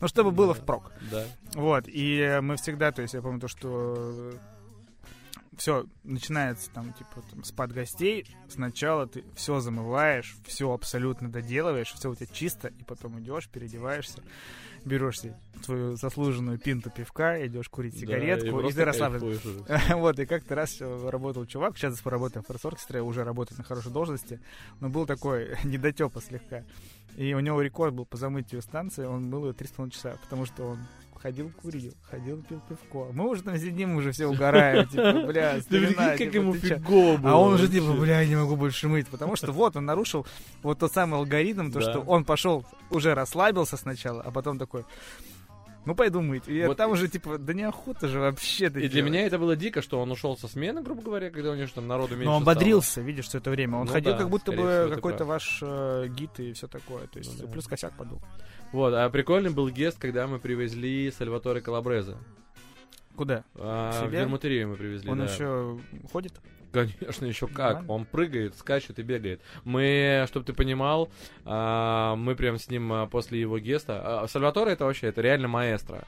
Ну, чтобы было впрок. Да. Вот, и мы всегда, то есть я помню то, что все начинается там, типа, там, спад гостей, сначала ты все замываешь, все абсолютно доделываешь, все у тебя чисто, и потом идешь, переодеваешься, берешь себе твою заслуженную пинту пивка, идешь курить Да, сигаретку, и, просто ты расслаблен. Вот, и как-то раз э, работал чувак, сейчас поработал в форс-оркестре, уже работает на хорошей должности, но был такой недотепа слегка. И у него рекорд был по замытию станции, он был 3,5 часа, потому что он ходил, курил, ходил, пил пивко. Мы уже там сидим, уже все угораем, типа, бля, старина, как типа, ему фигово было. А он уже типа, бля, я не могу больше мыть, потому что вот он нарушил вот тот самый алгоритм, то, что он пошел, уже расслабился сначала, а потом такой, ну пойду мыть. И Вот там уже типа, да неохота же вообще И для меня это было дико, что он ушел со смены, грубо говоря, когда у него там народу меньше Но он стало. бодрился, видишь, все это время. Он Ну ходил да, как будто бы какой-то ваш э, гид и все такое. То есть Ну да. плюс косяк подул. Вот, а прикольный был гест, когда мы привезли Сальваторе Калабреза. Куда? А, в? Вермутерию мы привезли, Он да. еще ходит? Конечно, еще как. Нормально. Он прыгает, скачет и бегает. Мы, чтобы ты понимал, а, мы прям с ним а, после его геста... а, Сальваторе это вообще, это реально маэстро.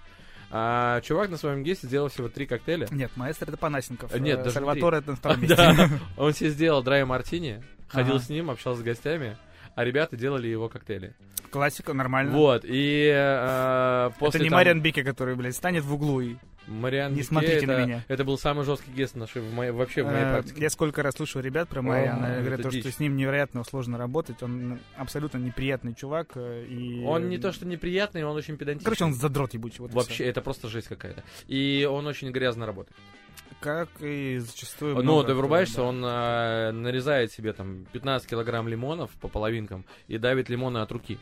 А, чувак на своем гесте сделал всего три коктейля. Нет, маэстро это Панасенков. Нет, Э, даже Сальватор это на втором месте. Он себе сделал драй мартини, ходил с ним, общался с гостями, а ребята делали его коктейли. Классика, нормально. Вот, и э, после это не там- Мариан Бике, который, блядь, станет в углу и... Мариан Не Бике смотрите на это- меня. Это был самый жесткий гест нашей, в моей- вообще в моей Э, практике. Я сколько раз слушал ребят про Мариана, О, говорят, то, что с ним невероятно сложно работать, он абсолютно неприятный чувак. э, И... Он не то что неприятный, он очень педантичный. Короче, он задрот ебучий. Вот Вообще, это просто жесть какая-то. И он очень грязно работает. Как и зачастую ну, много ты врубаешься, да. он э, нарезает себе там 15 килограмм лимонов по половинкам и давит лимоны от руки.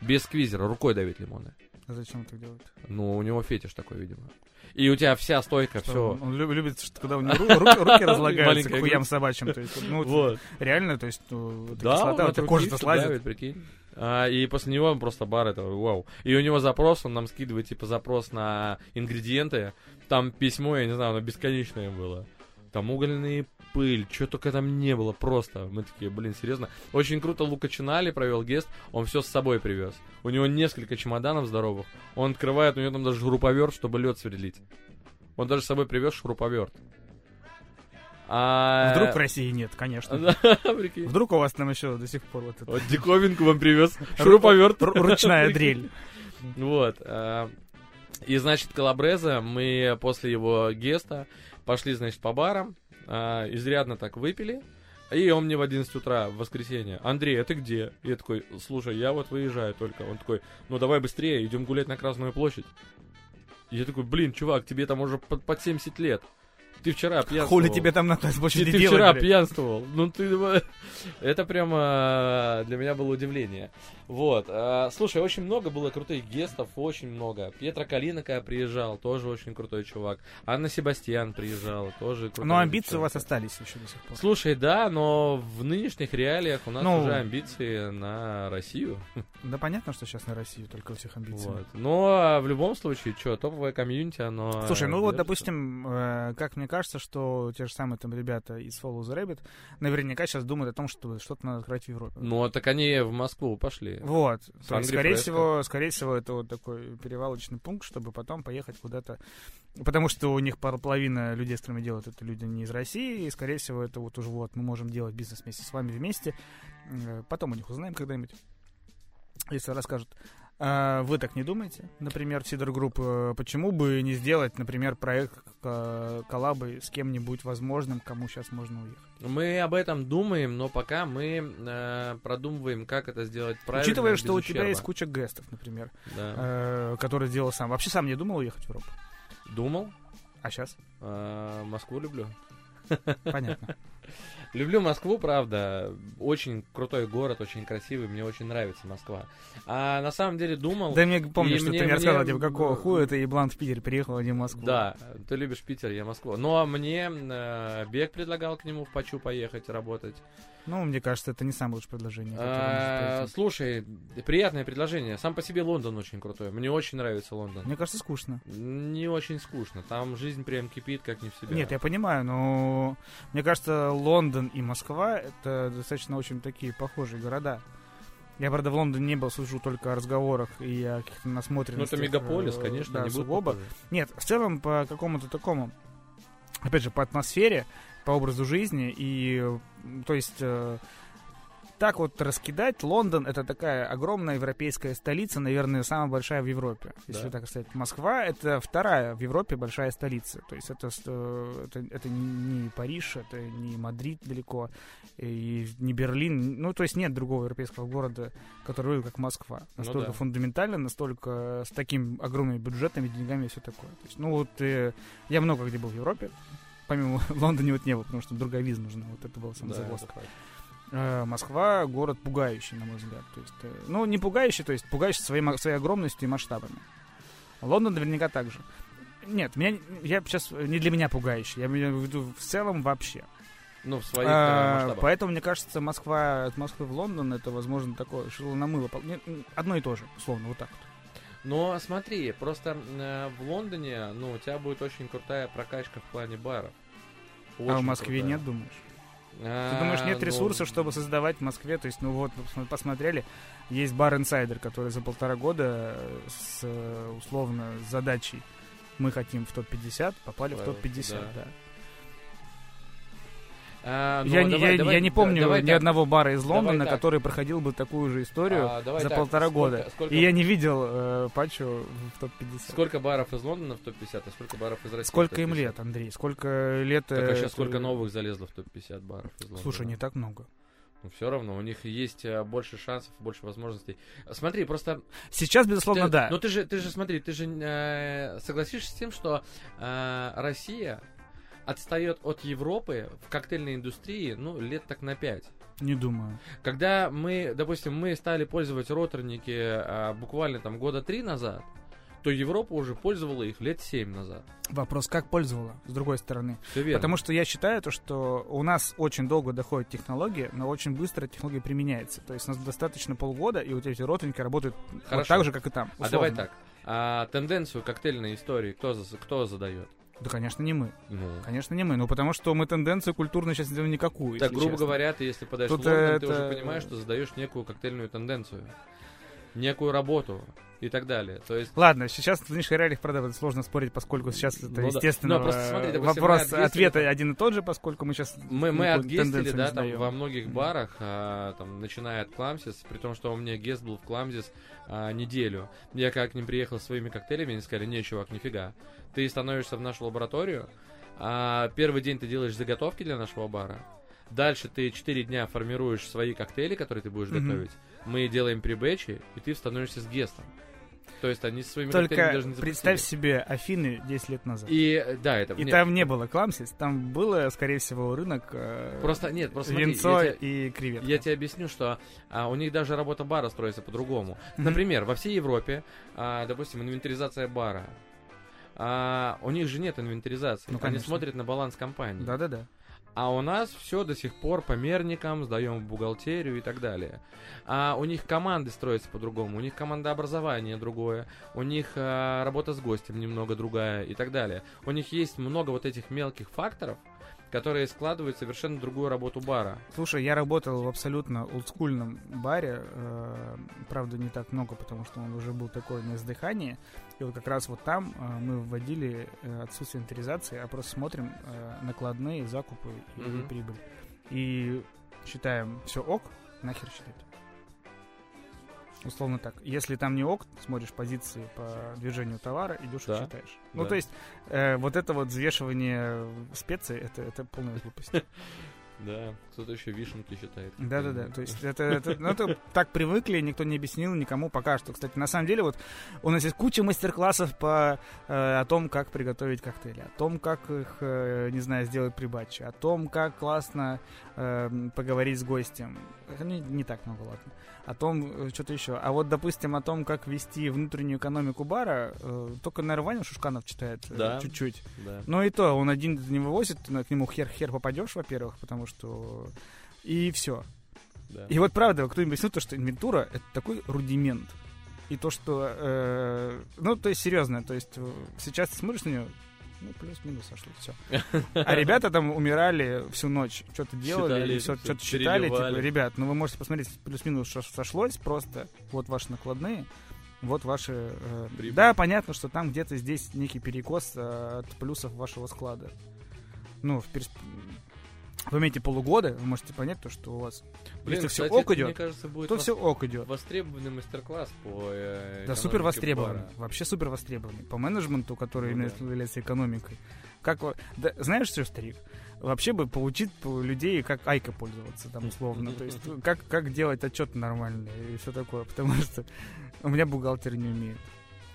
Без сквизера, рукой давит лимоны. А зачем он так делает? Ну, у него фетиш такой, видимо. И у тебя вся стойка, все. Он, он люб- любит, что когда у него ру- руки, руки разлагаются к хуям собачьим. То есть, ну, Вот. реально, то есть, ну, Да, кислота, у тебя кожа-то слазит. давит, прикинь. А, и после него он просто бар это вау. И у него запрос, он нам скидывает типа запрос на ингредиенты. Там письмо, я не знаю, оно бесконечное было. Там угольные пыль, что только там не было, просто. Мы такие, блин, серьезно. Очень круто Лука Чинали провел гест, он все с собой привез. У него несколько чемоданов здоровых. Он открывает, у него там даже шуруповерт, чтобы лед сверлить. Он даже с собой привез шуруповерт. А... Вдруг в России нет, конечно. Вдруг у вас там еще до сих пор вот это Вот диковинку вам привез. Шуруповерт. ру- ручная дрель. Вот. а, И, значит, Калабреза мы после его геста пошли, значит, по барам, а, изрядно так выпили. И он мне в 11 утра в воскресенье, Андрей, а ты где? И я такой, слушай, я вот выезжаю только. Он такой, ну давай быстрее, идем гулять на Красную площадь. Я такой, блин, чувак, тебе там уже под, под 70 лет. Ты вчера пьянствовал. Хули тебе там на Ты, площади ты делать, вчера блядь? пьянствовал. Ну ты... Это прямо для меня было удивление. Вот. а, Слушай, очень много было крутых гестов, очень много. Петра Калинака приезжал, тоже очень крутой чувак. Анна Себастьян приезжала, тоже крутой Но амбиции у вас остались еще до сих пор. Слушай, да, но в нынешних реалиях у нас Ну. уже амбиции на Россию. Да понятно, что сейчас на Россию только у всех амбиции. Вот. Но а, в любом случае, что, топовое комьюнити, оно... Слушай, ну вот, допустим, э, как мне кажется, что те же самые там ребята из Follow the Rabbit наверняка сейчас думают о том, что что-то надо открыть в Европе. Ну, так они в Москву пошли. Вот. С То есть, скорее Фреско. всего, скорее всего, это вот такой перевалочный пункт, чтобы потом поехать куда-то. Потому что у них пол- половина людей, с которыми делают это люди не из России, и, скорее всего, это вот уже вот мы можем делать бизнес вместе с вами вместе. Э, Потом у них узнаем когда-нибудь, если расскажут. А вы так не думаете? Например, СИДР Group, э, почему бы не сделать, например, проект коллабы с кем-нибудь возможным, кому сейчас можно уехать? Мы об этом думаем, но пока мы э, продумываем, как это сделать правильно. Учитывая, что у тебя ущерба. есть куча гестов, например, Да. э, который сделал сам. Вообще сам не думал уехать в Европу. Думал. А сейчас? Э, Москву люблю. Понятно. Люблю Москву, правда. Очень крутой город, очень красивый. Мне очень нравится Москва. А на самом деле думал... Да мне помню, что мне- ты мне рассказывал, типа, какого хуя ты еблан в Питер переехал, а не в Москву. Да, ты любишь Питер, я Москву. Но мне э, Бег предлагал к нему в Пачу поехать работать. Ну, мне кажется, это не самое лучшее предложение. А. Слушай, приятное предложение. Сам по себе Лондон очень крутой. Мне очень нравится Лондон. Мне кажется, скучно. Не очень скучно. Там жизнь прям кипит, как не в себя. Нет, я понимаю, но мне кажется, Лондон и Москва это достаточно очень такие похожие города. Я, правда, в Лондоне не был, слышу только о разговорах и о каких-то Ну, насмотренностях. это мегаполис, э, конечно, да, не сугубо. Нет, в целом по какому-то такому, опять же, по атмосфере, по образу жизни и, то есть, э, так вот раскидать, Лондон это такая огромная европейская столица, наверное, самая большая в Европе. Если Да. так сказать. Москва это вторая в Европе большая столица. То есть это, это, это не Париж, это не Мадрид далеко, и не Берлин. Ну, то есть нет другого европейского города, который выглядит как Москва. Ну Настолько да. фундаментально, настолько с таким огромными бюджетами, деньгами и все такое. То есть, ну вот э, я много где был в Европе. Помимо Лондона вот не был, потому что другая виза нужна. Вот это был сам Да, загвоздка. это факт. Москва город пугающий, на мой взгляд. То есть, э, ну, не пугающий, то есть пугающий своей, своей огромностью и масштабами. Лондон наверняка так же. Нет, меня, я сейчас не для меня пугающий, я имею в виду в целом вообще. Ну, в своих э, А, масштабах. поэтому, мне кажется, Москва от Москвы в Лондон это, возможно, такое шило на мыло. Одно и то же, условно, вот так вот. Но смотри, просто э, в Лондоне, ну, у тебя будет очень крутая прокачка в плане баров. а в Очень Москве крутая. нет, думаешь? Ты А, думаешь, нет ну, ресурсов, чтобы создавать в Москве? То есть, ну вот, мы посмотрели, есть бар Insider, который за полтора года э, с, э, условно, задачей мы хотим в топ-50, попали в Попали, топ-50, да. А, ну, я, не- давай- я, давай- я не помню давай ни так. одного бара из Лондона, так. который проходил бы такую же историю А, давай за так, полтора сколько- года. сколько- И я не видел э, Пачо в топ-50. Сколько баров из Лондона в топ-50, а сколько баров из России? Сколько им топ-50? лет, Андрей? Сколько лет... Так а э, сейчас это- сколько новых залезло в топ-50 баров из Лондона? Слушай, не так много. Ну, все равно, у них есть э, больше шансов, больше возможностей. Смотри, просто... Сейчас, безусловно, ты- да. Ну, ты же, ты же, смотри, ты же э, согласишься с тем, что э, Россия отстает от Европы в коктейльной индустрии, ну, лет так на 5. Не думаю. Когда мы, допустим, мы стали пользовать роторники а, буквально там года три назад, то Европа уже пользовала их лет семь назад. Вопрос, как пользовала, с другой стороны. Все верно. Потому что я считаю, то, что у нас очень долго доходит технология, но очень быстро технология применяется. То есть у нас достаточно полгода, и вот эти родственники работают вот Хорошо. так же, как и там. А условно. давай так. А, тенденцию коктейльной истории кто, кто задает? Да, конечно, не мы. Ну, Конечно, не мы. Ну, потому что мы тенденцию культурно сейчас делаем никакую. так, грубо честно. говоря, ты если подаешь Тут в Лондон, это- ты уже понимаешь, что задаешь некую коктейльную тенденцию. Некую работу и так далее. То есть Ладно, сейчас в нынешних реалиях, правда, это сложно спорить, поскольку сейчас это, Ну да. естественно, Но просто смотри, допустим, вопрос ответа там- один и тот же, поскольку мы сейчас Мы, мы тенденцию да, не там во многих барах, а, там, начиная от Кламсис, при том, что у меня гест был в Кламсис а, неделю. Я как к ним приехал своими коктейлями, они сказали, не, чувак, нифига. Ты становишься в нашу лабораторию, а, первый день ты делаешь заготовки для нашего бара, дальше ты 4 дня формируешь свои коктейли, которые ты будешь Мгм. готовить, мы делаем прибэчи, и ты становишься с гестом. То есть они со своими коктейлями даже не Только представь себе Афины 10 лет назад. И, да, это... И нет, там не было Кламсис, там было, скорее всего, рынок э, Просто, нет, просто смотри, я те- и креветка. Я тебе объясню, что а, у них даже работа бара строится по-другому. Например, во всей Европе, а, допустим, инвентаризация бара. А, у них же нет инвентаризации. Ну, Они смотрят на баланс компании. Да-да-да. А у нас все до сих пор по мерникам, сдаем в бухгалтерию и так далее. А у них команды строятся по-другому, у них командообразование другое, у них а, работа с гостем немного другая и так далее. У них есть много вот этих мелких факторов, которые складывают совершенно другую работу бара. Слушай, я работал в абсолютно олдскульном баре, э, правда не так много, потому что он уже был такой на издыхании, и вот как раз вот там э, мы вводили э, отсутствие инвентаризации, а просто смотрим э, накладные, закупы и Мгм. прибыль. И считаем все ок, нахер считать. Условно так. Если там не ок, смотришь позиции по движению товара, идешь Да, и считаешь. Ну, да. то есть, э, вот это вот взвешивание специй, это, это полная глупость. Да, кто-то еще вишенки считает. Да-да-да, то есть это, это, ну, это так привыкли, никто не объяснил никому пока что. Кстати, на самом деле вот у нас есть куча мастер-классов по э, о том, как приготовить коктейли, о том, как их, э, не знаю, сделать при батче, о том, как классно э, поговорить с гостем. Не, не так много, ладно. О том, э, что-то еще. А вот, допустим, о том, как вести внутреннюю экономику бара, э, только, наверное, Ваня Шушканов читает э, Да. чуть-чуть. Да. Но и то, он один не вывозит, но к нему хер-хер попадешь, во-первых, потому что... И все. да. И вот правда, кто-нибудь объяснил то, что инвентура — это такой рудимент. И то, что... э, ну, то есть, серьезно, то есть, э, сейчас ты смотришь на нее, ну, плюс-минус сошло, все. А ребята там умирали всю ночь, что-то делали, всё что-то считали, типа, ребят, ну вы можете посмотреть, плюс-минус что сошлось, просто вот ваши накладные, вот ваши... э, Прибыль. да, понятно, что там где-то здесь некий перекос э, от плюсов вашего склада. Ну, в персп- вы имеете полугода, вы можете понять то, что у вас, Блин, если все кстати, ок это, идет, мне кажется, будет то вос- все ок идет. востребованный мастер-класс по э, Да, супер востребованный. бара. Вообще супер востребованный. По менеджменту, который Ну имеет- да. является экономикой. Как, да, знаешь что, старик? Вообще бы поучить по- людей, как Айка пользоваться, там, условно. То есть, как, как делать отчет нормально и все такое. Потому что у меня бухгалтер не умеет.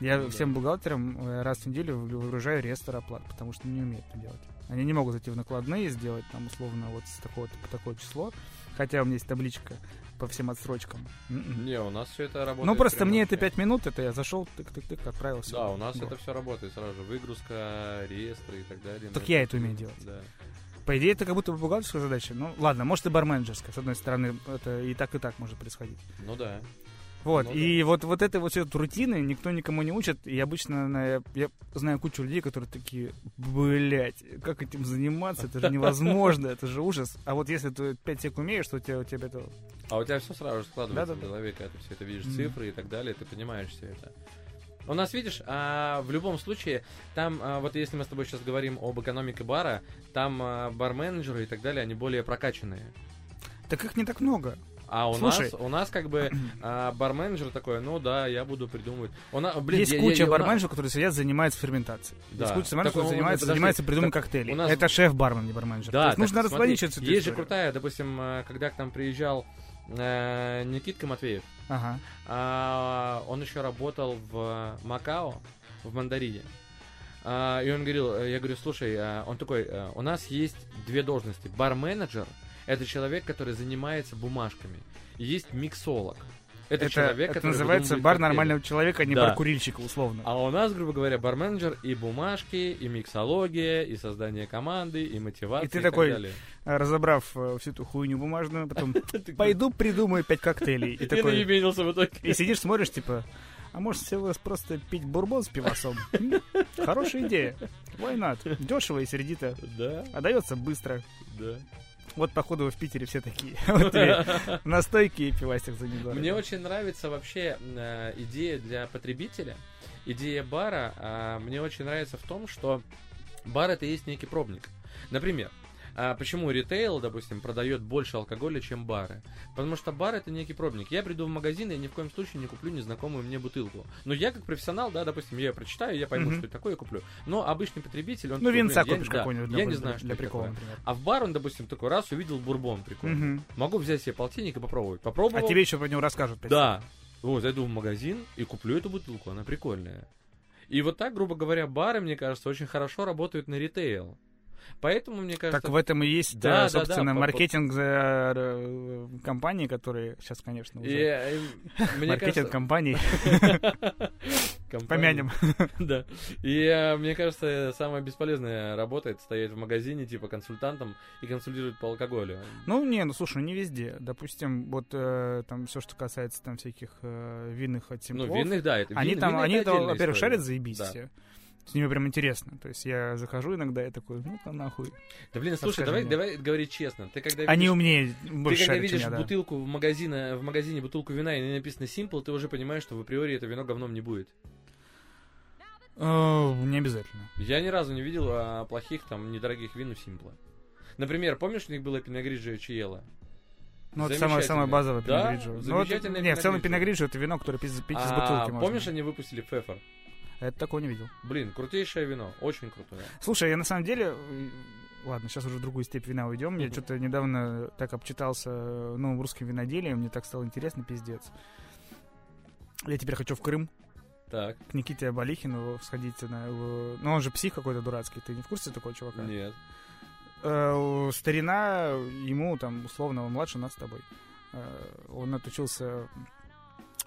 Я Ну да. всем бухгалтерам э, раз в неделю вы- выгружаю реестр оплат, потому что не умеют это делать. Они не могут зайти в накладные и сделать там условно вот с такого-то по такое число. Хотя у меня есть табличка по всем отсрочкам. М-м. Не, у нас все это работает. Ну, просто мне это вообще. 5 минут, это я зашел, тык-тык-тык, отправился. Да, у нас Вот. это все работает сразу же. Выгрузка, реестры и так далее. Так Мы я это умею делать. Да. По идее, это как будто бы бухгалтерская задача. Ну, ладно, может и барменджерская. С одной стороны, это и так, и так может происходить. Ну да. Вот, Ну и вот, вот этой вот вот рутины никто никому не учит. И обычно на- я, я знаю кучу людей, которые такие, блять, как этим заниматься? Это же невозможно, это же ужас. А вот если ты 5 сек умеешь, то у тебя, у тебя это... А у тебя все сразу же складывается Да-да-да. в голове, когда ты все это видишь, Мгм. цифры и так далее, ты понимаешь все это. У нас, видишь, а, в любом случае, там, а, вот если мы с тобой сейчас говорим об экономике бара, там а, бар-менеджеры и так далее, они более прокачанные. Так их не так много. А у Слушай. нас, у нас как бы а, бар-менеджер такой, ну да, я буду придумывать. У на- блин, есть я- куча я- барменджеров, которые сидят, занимаются ферментацией. Да. Есть куча барменджеров, которые занимаются, подожди, занимаются придумыванием коктейлей. нас- Это шеф-бармен, не барменджер. Да, нужно разграничивать эту Есть же крутая, допустим, а, когда к нам приезжал э, Никитка Матвеев, Ага. А, он еще работал в Макао, в Мандарине. А, и он говорил, э, я говорю, слушай, он такой, э, у нас есть две должности. Бар-менеджер – это человек, который занимается бумажками. И есть миксолог. Это, Это, человек, это который называется бар коктейли. нормального человека, а не Да. бар курильщика, условно. А у нас, грубо говоря, бар-менеджер и бумажки, и миксология, и создание команды, и мотивация, И ты и такой, так далее. А, Разобрав э, всю эту хуйню бумажную, потом пойду придумаю пять коктейлей. И такой, в итоге. и сидишь, смотришь, типа, а может всего просто пить бурбон с пивосом? Хорошая идея. Why not? Дешево и сердито. Да, А дается быстро. да. Вот, походу, в Питере все такие. Вот настойки и пивастик за недорого. Мне очень нравится вообще э, идея для потребителя, идея бара. а, мне очень нравится в том, что бар это есть некий пробник. Например, а почему ритейл, допустим, продает больше алкоголя, чем бары? Потому что бар это некий пробник. Я приду в магазин и ни в коем случае не куплю незнакомую мне бутылку. Но я как профессионал, да, допустим, я ее прочитаю, я пойму, что это такое, и куплю. Но обычный потребитель, он Ну, винца я- купишь да, какой-нибудь Я не знаю, что для прикола, такое. например. А в бар он, допустим, такой раз увидел бурбон прикольный. Могу взять себе полтинник и попробовать. Попробовал. А тебе еще про него расскажут. Да. Вот, зайду в магазин и куплю эту бутылку, она прикольная. И вот так, грубо говоря, бары, мне кажется, очень хорошо работают на ритейл. Поэтому, мне кажется... Так в этом и есть, Да, э, да, да, собственно, по- по- маркетинг за э, компании, которые сейчас, конечно, и, уже... э, мне Маркетинг компаний. Помянем. Да. И э, мне кажется, самое бесполезное работает стоять в магазине, типа, консультантом и консультировать по алкоголю. Ну, не, ну слушай, не везде. Допустим, вот э, там все, что касается там всяких э, винных от Ну, винных, да, это они там, они это во-первых, шарят заебись Да. все. С ними прям интересно. То есть я захожу иногда и такой, ну-ка нахуй. Да, блин, слушай, давай, мне. давай говорить честно. Ты когда Они видишь- умнее, Ты больше когда шарят, чем видишь я, да. бутылку в магазине, в магазине бутылку вина и на ней написано Simple, ты уже понимаешь, что в априори это вино говном не будет. Э, Не обязательно. Я ни разу не видел а, плохих, там, недорогих вин у Симпла. Например, помнишь, у них было пиногриджио Чиела? Ну, это самое, самое Замечательное. базовое Да, пиногриджо. Ну, это- замечательное Не, в целом пиногриджо это вино, которое пить, пить из А, бутылки можно. помнишь, они выпустили Фефер? Это такого не видел. Блин, крутейшее вино, очень крутое. Слушай, я на самом деле... э, Ладно, сейчас уже в другую степь вина уйдем. Я что-то недавно так обчитался э, новым русским виноделием. Мне так стало интересно, пиздец. Я теперь хочу в Крым Так, к Никите Абалихину сходить на его... Ну, он же псих какой-то дурацкий. Ты не в курсе такого чувака? нет. Э, старина, ему там, условно, он младше нас с тобой. Э, он отучился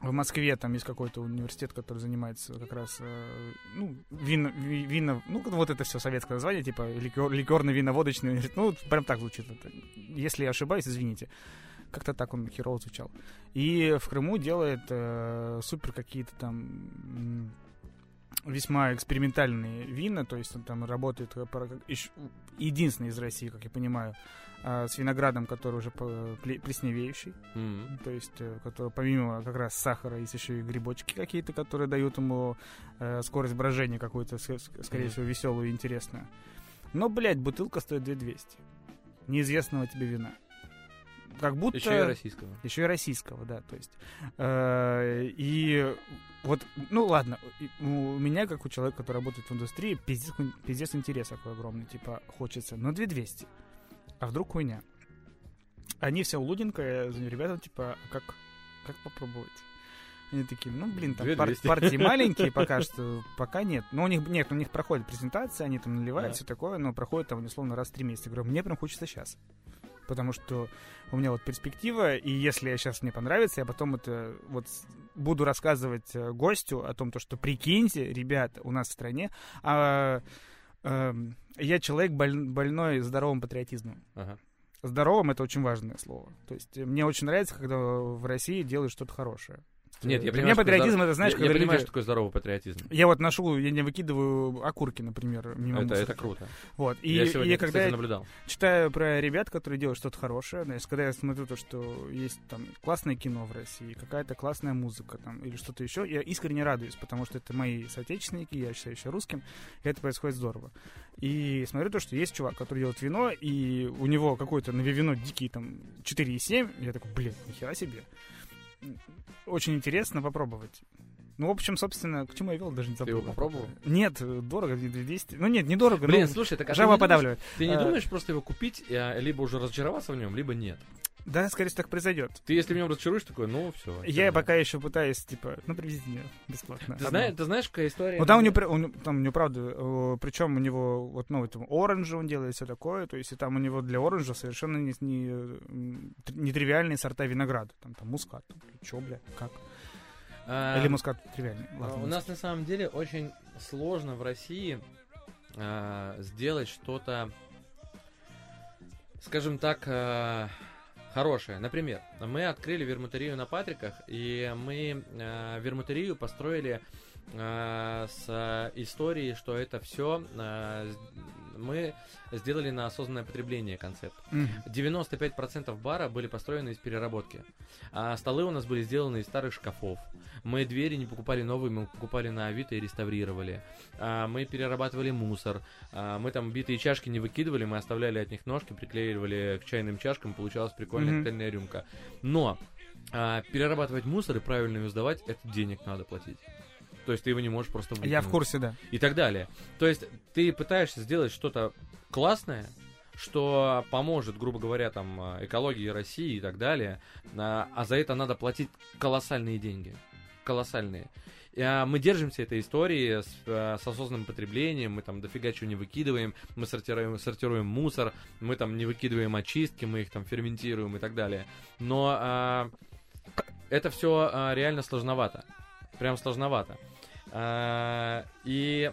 в Москве, там есть какой-то университет, который занимается как раз, э, ну, вино, ви- вино, ну, вот это все советское название, типа ликер, ликерно-виноводочный университет, ну, прям так звучит. Это. Если я ошибаюсь, извините. Как-то так он херово звучал. И в Крыму делает э, супер какие-то там весьма экспериментальные вина, то есть он там работает э, единственный из России, как я понимаю, э, с виноградом, который уже плесневеющий, М. то есть э, который помимо как раз сахара есть еще и грибочки какие-то, которые дают ему э, скорость брожения какую-то, скорее Мгм. всего, веселую и интересную. Но, блядь, бутылка стоит 2200. неизвестного тебе вина. Как будто... Еще и российского. Еще и российского, да, то есть. Э, и вот, ну ладно, у меня, как у человека, который работает в индустрии, пиздец, пиздец интерес такой огромный, типа, хочется, но 2200. А вдруг хуйня? Они все у Луденко, я звоню ребятам, типа, «А как, как попробовать? Они такие, ну, блин, там пар- 2200. партии маленькие пока что, пока нет. Но у них, нет, у них проходит презентация, они там наливают, Да. все такое, но проходит там, условно, раз в три месяца. Я говорю, мне прям хочется сейчас. Потому что у меня вот перспектива, и если я сейчас мне понравится, я потом это вот буду рассказывать э, гостю о том, то, что прикиньте, ребята, у нас в стране, а, я человек боль- больной здоровым патриотизмом. Ага. Здоровым это очень важное слово. То есть э, мне очень нравится, когда в России делают что-то хорошее. Нет, я Для понимаю, меня патриотизм это знаешь, я, когда я понимаю, люди- что такое здоровый патриотизм. Я вот ношу, я не выкидываю окурки, например, мимо Это, это круто. Вот. И, я и сегодня, это, когда кстати, наблюдал. читаю про ребят, которые делают что-то хорошее, есть когда я смотрю то, что есть там классное кино в России, какая-то классная музыка там или что-то еще, я искренне радуюсь, потому что это мои соотечественники, я считаю еще русским, и это происходит здорово. И смотрю то, что есть чувак, который делает вино, и у него какое-то на вино дикие там 4,7, я такой, блин, нихера себе. Очень интересно попробовать. Ну, в общем, собственно, к чему я вел, даже не Ты забыл. его попробовал? Нет, дорого, 200. Ну, нет, недорого, Блин, но слушай, так а ты жаба думаешь- подавливает. Ты не А, думаешь просто его купить, а, либо уже разочароваться в нем, либо нет? Да, скорее всего, так произойдет. Ты если нем разочаруешь, такой, ну все. Я пока еще пытаюсь, типа, ну, привезите мне бесплатно. Ты знаешь, ты знаешь, какая история? Ну, там у него, у там у него, правда, причем у него, вот, ну, там, оранжа он делает, все такое, то есть, и там у него для оранжа совершенно не, не, м, тр- нетривиальные сорта винограда. Там, там мускат. Там, чё, бля, как? А, Или мускат тривиальный. Ладно, У нас на самом деле очень сложно в России а, сделать что-то, скажем так, а, хорошее. Например, мы открыли вермутерию на Патриках, и мы а, вермутерию построили а, с а, историей, что это все мы сделали на осознанное потребление концепт. Мгм. 95% бара были построены из переработки. А столы у нас были сделаны из старых шкафов. Мы двери не покупали новые, мы покупали на Авито и реставрировали. А, мы перерабатывали мусор. А, мы там битые чашки не выкидывали, мы оставляли от них ножки, приклеивали к чайным чашкам, получалась прикольная Мгм. коктейльная рюмка. Но а, перерабатывать мусор и правильно его сдавать, это денег надо платить. То есть ты его не можешь просто Я в выкинуть курсе, да. и так далее. То есть ты пытаешься сделать что-то классное, что поможет, грубо говоря, там э, экологии России и так далее, а а за это надо платить колоссальные деньги, колоссальные. А, Мы держимся этой истории с, э, с осознанным потреблением, мы там дофига чего не выкидываем, мы сортируем, сортируем мусор, мы там не выкидываем очистки, мы их там ферментируем и так далее. Но а, это все реально сложновато. Прям сложновато. А, И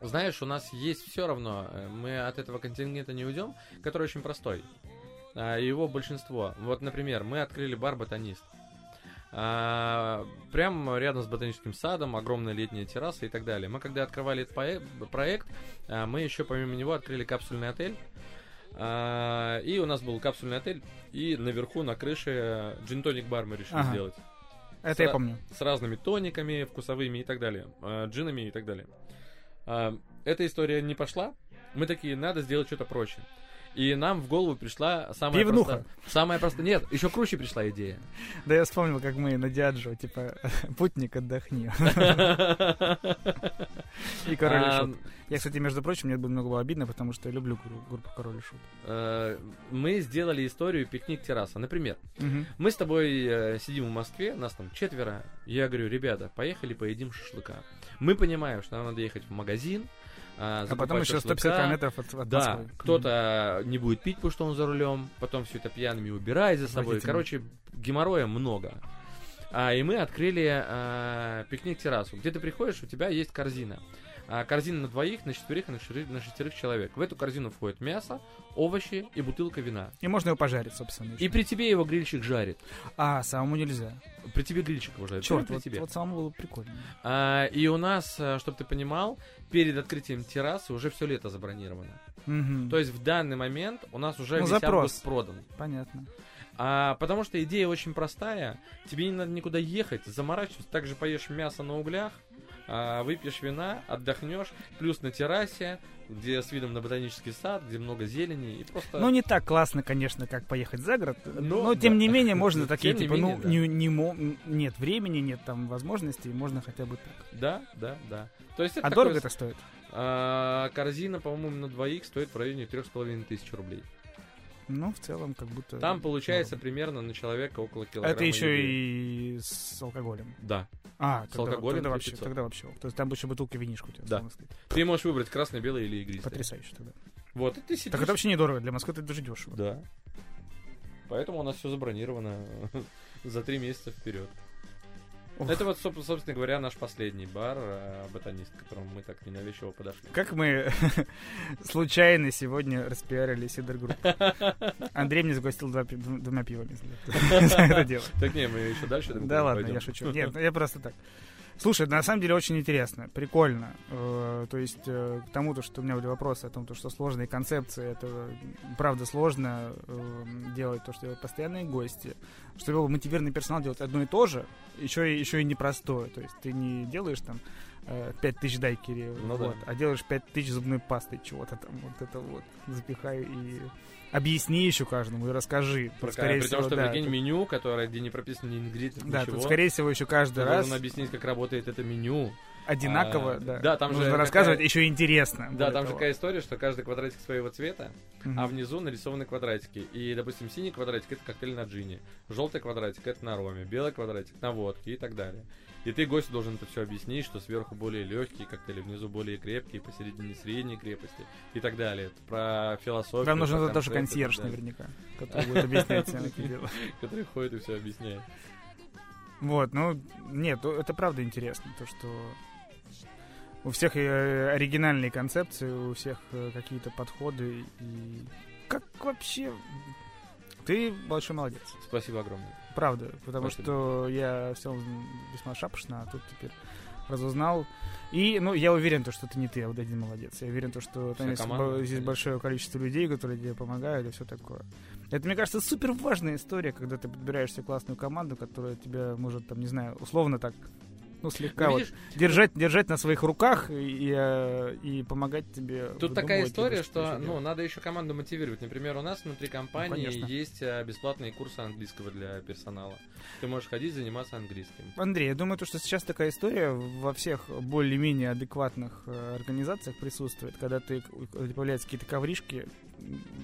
знаешь, у нас есть все равно, э, мы от этого контингента не уйдем, который очень простой. А, Его большинство. Вот, например, мы открыли бар «Ботанист». А, Прям рядом с ботаническим садом, огромная летняя терраса и так далее. Мы когда открывали этот проект, а, мы еще помимо него открыли капсульный отель. А, И у нас был капсульный отель, и наверху на крыше джин-тоник бар мы решили Ага. сделать Это я Сра- помню. с разными тониками, вкусовыми и так далее, э, джинами и так далее. А, Эта история не пошла. Мы такие, надо сделать что-то проще. И нам в голову пришла самая Пивнуха. простая... Самая простая... Нет, еще круче пришла идея. Да я вспомнил, как мы на Диаджо, типа, путник, отдохни. И Король и А, Шут. Я, кстати, между прочим, мне было много было обидно, потому что я люблю гру- группу Король и Шут. э, Мы сделали историю пикник-терраса. Например, Мгм. мы с тобой э, сидим в Москве, нас там четверо. Я говорю, ребята, поехали поедим шашлыка. Мы понимаем, что нам надо ехать в магазин, а, А потом еще 150 шашлыка. километров от, от Да, Москвы. кто-то не будет пить, потому что он за рулем, потом все это пьяными убирает за собой. Короче, геморроя много. А, и мы открыли а, пикник-террасу. Где ты приходишь, у тебя есть корзина. А, корзина на двоих, на четверых и на шестерых, на шестерых человек. В эту корзину входит мясо, овощи и бутылка вина. И можно его пожарить, собственно. И еще. при тебе его грильщик жарит. А, самому нельзя. При тебе грильщик его жарит. Черт, при вот, тебе. вот самому было прикольно. А, и у нас, чтобы ты понимал, перед открытием террасы уже все лето забронировано. Мгм. То есть в данный момент у нас уже Ну, весь запрос. август продан. Понятно. А, потому что идея очень простая. Тебе не надо никуда ехать, заморачиваться. Также поешь мясо на углях, а, выпьешь вина, отдохнешь, плюс на террасе, где с видом на ботанический сад, где много зелени и просто... Ну, не так классно, конечно, как поехать за город, Но, но, тем да. не менее можно такие, Тем типа, менее, ну, да. не, не мо- нет времени, нет там возможностей, можно хотя бы так. Да, да, да. То есть это А дорого это стоит? а, корзина, по-моему, на двоих стоит в районе трех с половиной тысяч рублей. Ну, в целом, как будто... Там получается норм. примерно на человека около килограмма. Это еще еды. и с алкоголем. Да. А, С тогда, алкоголем тогда вообще, 500. тогда вообще. То есть там еще бутылка винишка у тебя. Да. Ты можешь выбрать красный, белый или игристый. Потрясающе тогда. Вот, и ты сидишь. Так это вообще недорого. Для Москвы это даже дешево. Да. Поэтому у нас все забронировано за три месяца вперед. Это вот, соб- собственно говоря, наш последний бар, э, ботанист, к которому мы так ненавязчиво подошли. Как мы случайно сегодня распиарили СИДР Group. Андрей мне загостил двумя пивами за за это дело. Так не, мы еще дальше. Да ладно, я шучу. Нет, ну я просто так. Слушай, на самом деле очень интересно, прикольно. Э, То есть э, к тому, то, что у меня были вопросы о том, то, что сложные концепции, это правда сложно э, делать то, что делают постоянные гости. Чтобы мотивированный персонал делать одно и то же, еще и, еще и непростое. То есть ты не делаешь там 5000 дайкери, Ну да. вот, а делаешь 5000 зубной пасты чего-то там, вот это вот, запихай и объясни еще каждому и расскажи. Про- скорее При том, всего, что да, прикинь тут- меню, которое, где не прописано ни ингредиентов, да, ничего. тут, скорее всего, еще каждый раз должен объяснить, как работает это меню. Одинаково, А, да. да, там же Нужно какая- рассказывать еще интересно. Да, там же того. такая история, что каждый квадратик своего цвета, Мгм. а внизу нарисованы квадратики. И, допустим, синий квадратик это коктейль на джине, желтый квадратик это на роме, белый квадратик на водке и так далее. И ты гостю должен это все объяснить, что сверху более легкие коктейли, внизу более крепкие, посередине средней крепости и так далее. Это про философию. Там нужен про тоже консьерж наверняка, который будет объяснять все эти дела. Который ходит и все объясняет. Вот, ну, нет, это правда интересно, то, что у всех э, оригинальные концепции, у всех э, какие-то подходы, и как вообще... Ты большой молодец, Спасибо огромное. правда, потому Спасибо. что я все весьма шапошно, а тут теперь разузнал. И, ну, я уверен, то, что это не ты, а вот один молодец. Я уверен, то, что там есть команда, здесь большое количество людей, которые тебе помогают и все такое. Это, мне кажется, супер важная история, когда ты подбираешь себе классную команду, которая тебя может, там, не знаю, условно так, ну, слегка Ну, вот видишь, держать, держать на своих руках и, и, э, помогать тебе. Тут такая история, что еще ну, надо еще команду мотивировать. Например, у нас внутри компании конечно. есть а, бесплатные курсы английского для персонала. Ты можешь ходить заниматься английским. Андрей, я думаю, то, что сейчас такая история во всех более-менее адекватных э, организациях присутствует, когда ты появляются какие-то ковришки,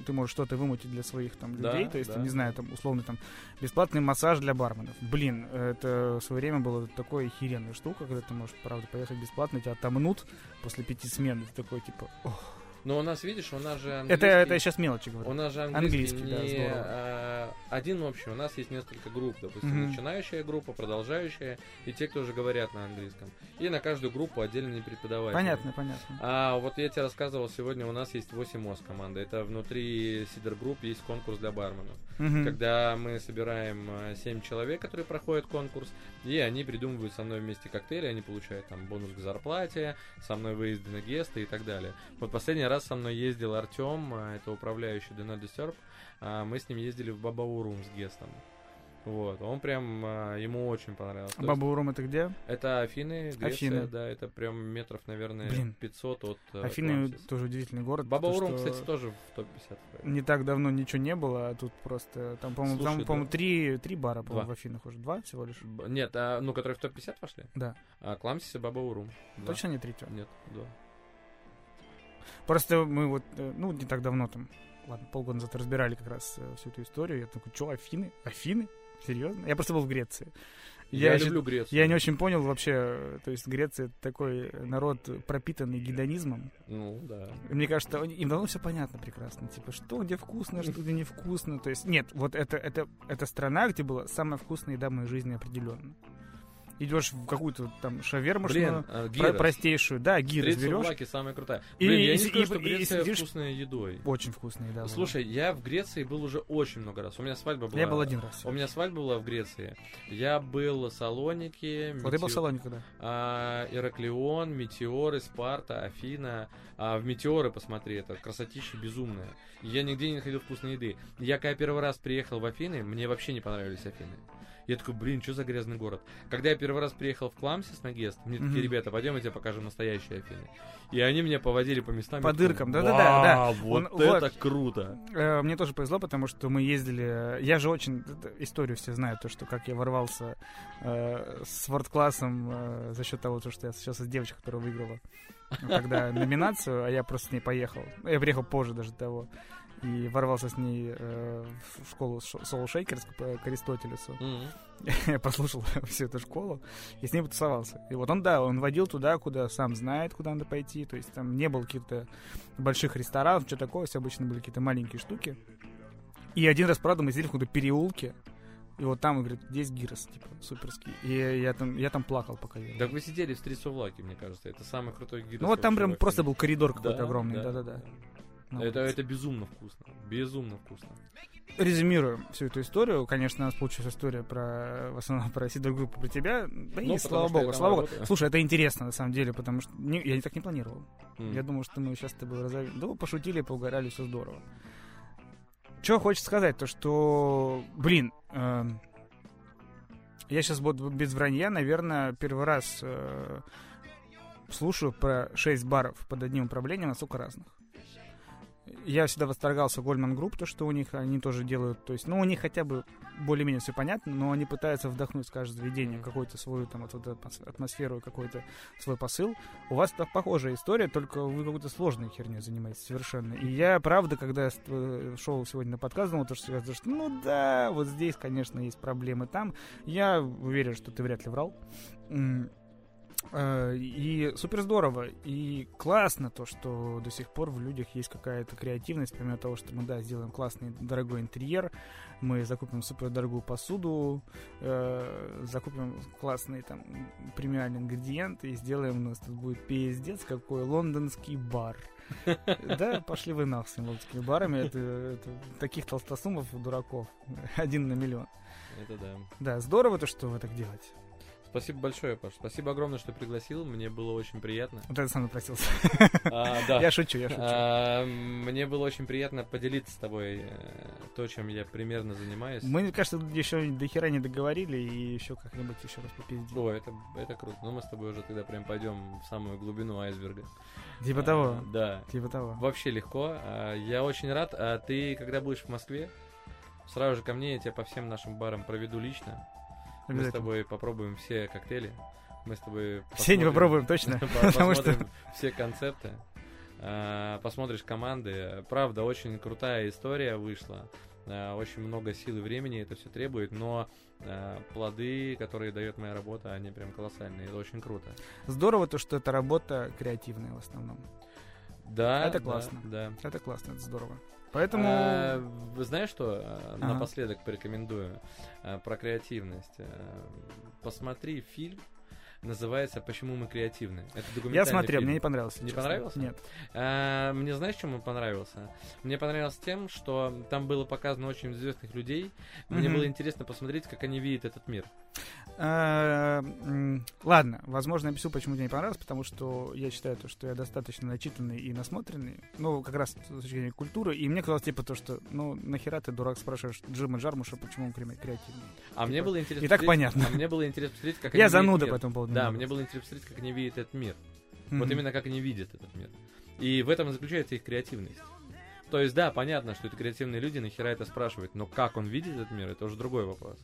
ты можешь что-то вымутить для своих там Да, людей, то есть, да. не знаю, там условно там бесплатный массаж для барменов. Блин, это в свое время было такой охеренная штука, когда ты можешь, правда, поехать бесплатно, тебя отомнут после пяти смен, и ты такой типа, «Ох». Но у нас, видишь, у нас же это английский... это я сейчас мелочи говорю. У нас же английский, Английский, да, не здорово. а, один общий. У нас есть несколько групп. Допустим, Мгм. начинающая группа, продолжающая и те, кто уже говорят на английском. И на каждую группу отдельный преподаватель. Понятно, понятно. А вот я тебе рассказывал, сегодня у нас есть 8 МОС команды. Это внутри СИДР Group есть конкурс для барменов. Мгм. Когда мы собираем 7 человек, которые проходят конкурс, и они придумывают со мной вместе коктейли, они получают там бонус к зарплате, со мной выезды на гесты и так далее. Вот последний раз со мной ездил Артем, это управляющий Donald Disturb, а, мы с ним ездили в Бабаурум с гестом. Вот, он прям, а, ему очень понравилось. То есть Баба Урум это где? Это Афины, Греция, Афины. да, это прям метров, наверное, Блин. 500 от э, Афины Атлантис. тоже удивительный город. Баба потому Урум, что кстати, тоже в топ-50. входит. Не так давно ничего не было, а тут просто... Там, по-моему, там, да. по-моему три, три бара, по-моему, Два. в Афинах уже. Два всего лишь? Б- Нет, а, ну, которые в топ-50 вошли? Да. А, Кламсис и Баба Урум. Два. Точно не третьего? Нет, два. Просто мы вот, э, ну, не так давно там, ладно, полгода назад разбирали как раз э, всю эту историю. Я такой, что, Афины? Афины? Серьезно? Я просто был в Греции. Я, щи- люблю Грецию. Я не очень понял вообще, э, то есть Греция это такой народ, пропитанный гедонизмом. Ну, да. И Мне кажется, им давно все понятно прекрасно. Типа, что где вкусно, что где невкусно. То есть, нет, вот это, это, это страна, где была самая вкусная еда в моей жизни определенно. Идешь в какую-то там шавермушную, Блин, а, про- простейшую, да, гирос Стрит берешь. сувлаки самая крутая. И- Блин, я и не скажу, и- что и- и Греция сидишь- вкусная едой. Очень вкусная еда. была. Слушай, я в Греции был уже очень много раз. У меня свадьба была. я был один раз. У меня свадьба была в Греции. Я был в Салонике, Вот ты был в Салонике, да? а, Ираклион, Метеоры, Спарта, Афина. А в Метеоры посмотри, это красотища безумная. Я нигде не находил вкусной еды. Я когда первый раз приехал в Афины, мне вообще не понравились Афины. Я такой, блин, что за грязный город? Когда я первый раз приехал в Кламсис на Гест, мне такие, ребята, пойдем, я тебе покажу настоящие Афины. И они меня поводили по местам. По дыркам, да-да-да, да. «Вау, Вот это круто. Э, Мне тоже повезло, потому что мы ездили... Я же очень... это Историю все знают, то, что как я ворвался э, с ворд-классом э, за счет того, то, что я сейчас с девочкой, которая выиграла тогда номинацию, а я просто с ней поехал. Я приехал позже даже того. И ворвался с ней э, в школу Soul Shakers к к Аристотелесу. Мгм. Я послушал всю эту школу и с ней потусовался. И вот он, да, он водил туда, куда сам знает, куда надо пойти. То есть там не было каких-то больших ресторанов, что такое. Все обычно были какие-то маленькие штуки. И один раз, правда, мы сидели в каком-то переулке. И вот там, говорит, здесь гирос, типа, суперский. И я там, я там плакал, пока ел. Так вы сидели в Стритсовлаке, мне кажется. Это самый крутой гид. Ну вот там прям просто был коридор какой-то Да, огромный, да, Ну, Это, это безумно вкусно. Безумно вкусно. Резюмируем всю эту историю. Конечно, у нас получилась история про, в основном про Сидор группу, про тебя. Да и Ну, слава потому что богу, слава богу. Слушай, это интересно на самом деле, потому что не- я так не планировал. М. Я думал, что мы сейчас с тобой разовьем. Да, пошутили, поугорали, все здорово. Что хочется сказать, то что, блин, эм, я сейчас буду без вранья, наверное, первый раз э, слушаю про 6 баров под одним управлением настолько разных. Я всегда восторгался Goldman Group, то, что у них они тоже делают. То есть, ну, у них хотя бы более-менее все понятно, но они пытаются вдохнуть в каждое заведение какую-то свою там вот, атмосферу, какой-то свой посыл. У вас так похожая история, только вы какой-то сложной херней занимаетесь совершенно. И я, правда, когда с- э, шел сегодня на подкаст, думал, то, что, я- то, что ну да, вот здесь, конечно, есть проблемы там. Я уверен, что ты вряд ли врал. Э, И супер здорово. И классно то, что до сих пор в людях есть какая-то креативность, помимо того, что мы, да, сделаем классный дорогой интерьер, мы закупим супер дорогую посуду, э, закупим классные там премиальные ингредиенты и сделаем у нас тут будет пиздец какой лондонский бар. Да, пошли вы нахуй с лондонскими барами. Это, это таких толстосумов, дураков. Один на миллион. Это да. Да, здорово то, что вы так делаете. Спасибо большое, Паш. Спасибо огромное, что пригласил. Мне было очень приятно. Вот это сам напросился. А, да. Я шучу, я шучу. А, Мне было очень приятно поделиться с тобой э, то, чем я примерно занимаюсь. Мы, кажется, еще до хера не договорили и еще как-нибудь еще раз попиздим. О, это, это круто. Ну, мы с тобой уже тогда прям пойдем в самую глубину айсберга. Типа А, того. Да. Типа того. Вообще легко. Я очень рад. А ты, когда будешь в Москве, сразу же ко мне, я тебя по всем нашим барам проведу лично. Мы с тобой попробуем все коктейли. Мы с тобой Все не попробуем, точно. Потому что все концепты. А, Посмотришь команды. Правда, очень крутая история вышла. А, Очень много сил и времени это все требует, но а, плоды, которые дает моя работа, они прям колоссальные. Это очень круто. здорово то, что это работа креативная в основном. Да, Это да, классно. Да. Это классно, это здорово. Поэтому... А, знаешь что? Ага. Напоследок порекомендую а, про креативность. А, Посмотри фильм. Называется «Почему мы креативны». Это я документальный смотрел, фильм. мне не понравился. Не честно. понравился? Нет. А, Мне знаешь, чем он понравился? Мне понравился тем, что там было показано очень известных людей. Мне Мгм. было интересно посмотреть, как они видят этот мир. А, Ладно, возможно, я объясню, почему мне не понравилось, потому что я считаю, то, что я достаточно начитанный и насмотренный, ну, как раз с точки зрения культуры, и мне казалось, типа, то, что, ну, нахера ты, дурак, спрашиваешь Джима Джармуша, почему он кре- креативный? А мне Типа, было интересно. и так понятно. А мне было интересно посмотреть, как Я зануда по этому поводу. Да, мне было интересно посмотреть, как они видят этот мир. Вот именно как они видят этот мир. И в этом заключается их креативность. То есть, да, понятно, что это креативные люди, нахера это спрашивать, но как он видит этот мир, это уже другой вопрос.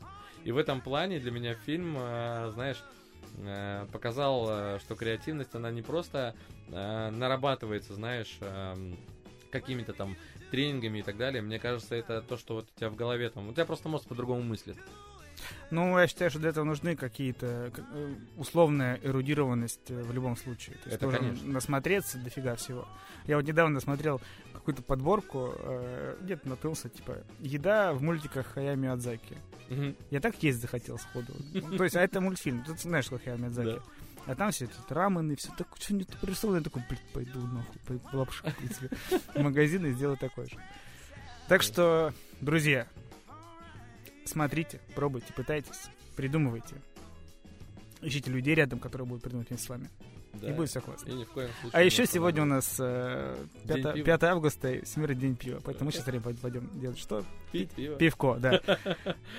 И в этом плане для меня фильм, э, знаешь, э, показал, э, что креативность, она не просто нарабатывается, знаешь, какими-то там тренингами и так далее. Мне кажется, это то, что вот у тебя в голове там, у тебя просто мозг по-другому мыслит. Ну, я считаю, что для этого нужны какие-то э, условная эрудированность э, в любом случае. То есть Это нужно конечно. насмотреться дофига всего. Я вот недавно смотрел какую-то подборку, э, где-то наткнулся, типа, еда в мультиках Хаяо Миядзаки. Мгм. Я так есть захотел сходу. Ну, То есть, а это мультфильм, ты знаешь, как Хаяо Миядзаки. Да. А там все эти рамены, все так, что-нибудь пририсовано, я такой, блин, пойду нахуй, лапшу в магазин и сделаю такой же. Так что, друзья, смотрите, пробуйте, пытайтесь, придумывайте. Ищите людей рядом, которые будут придумывать вместе с вами. и будет все классно. И ни в коем случае А еще сегодня у нас э, День 5, пива. 5 августа и Всемирный день пива, поэтому мы сейчас пойдем делать что? Пить пиво. Пивко, да.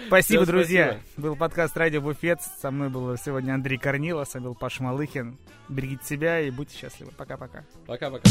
Спасибо, друзья. Был подкаст Радио Буфет. Со мной был сегодня Андрей Корнилов, с вами был Паша Малыхин. Берегите себя и будьте счастливы. Пока-пока. Пока-пока.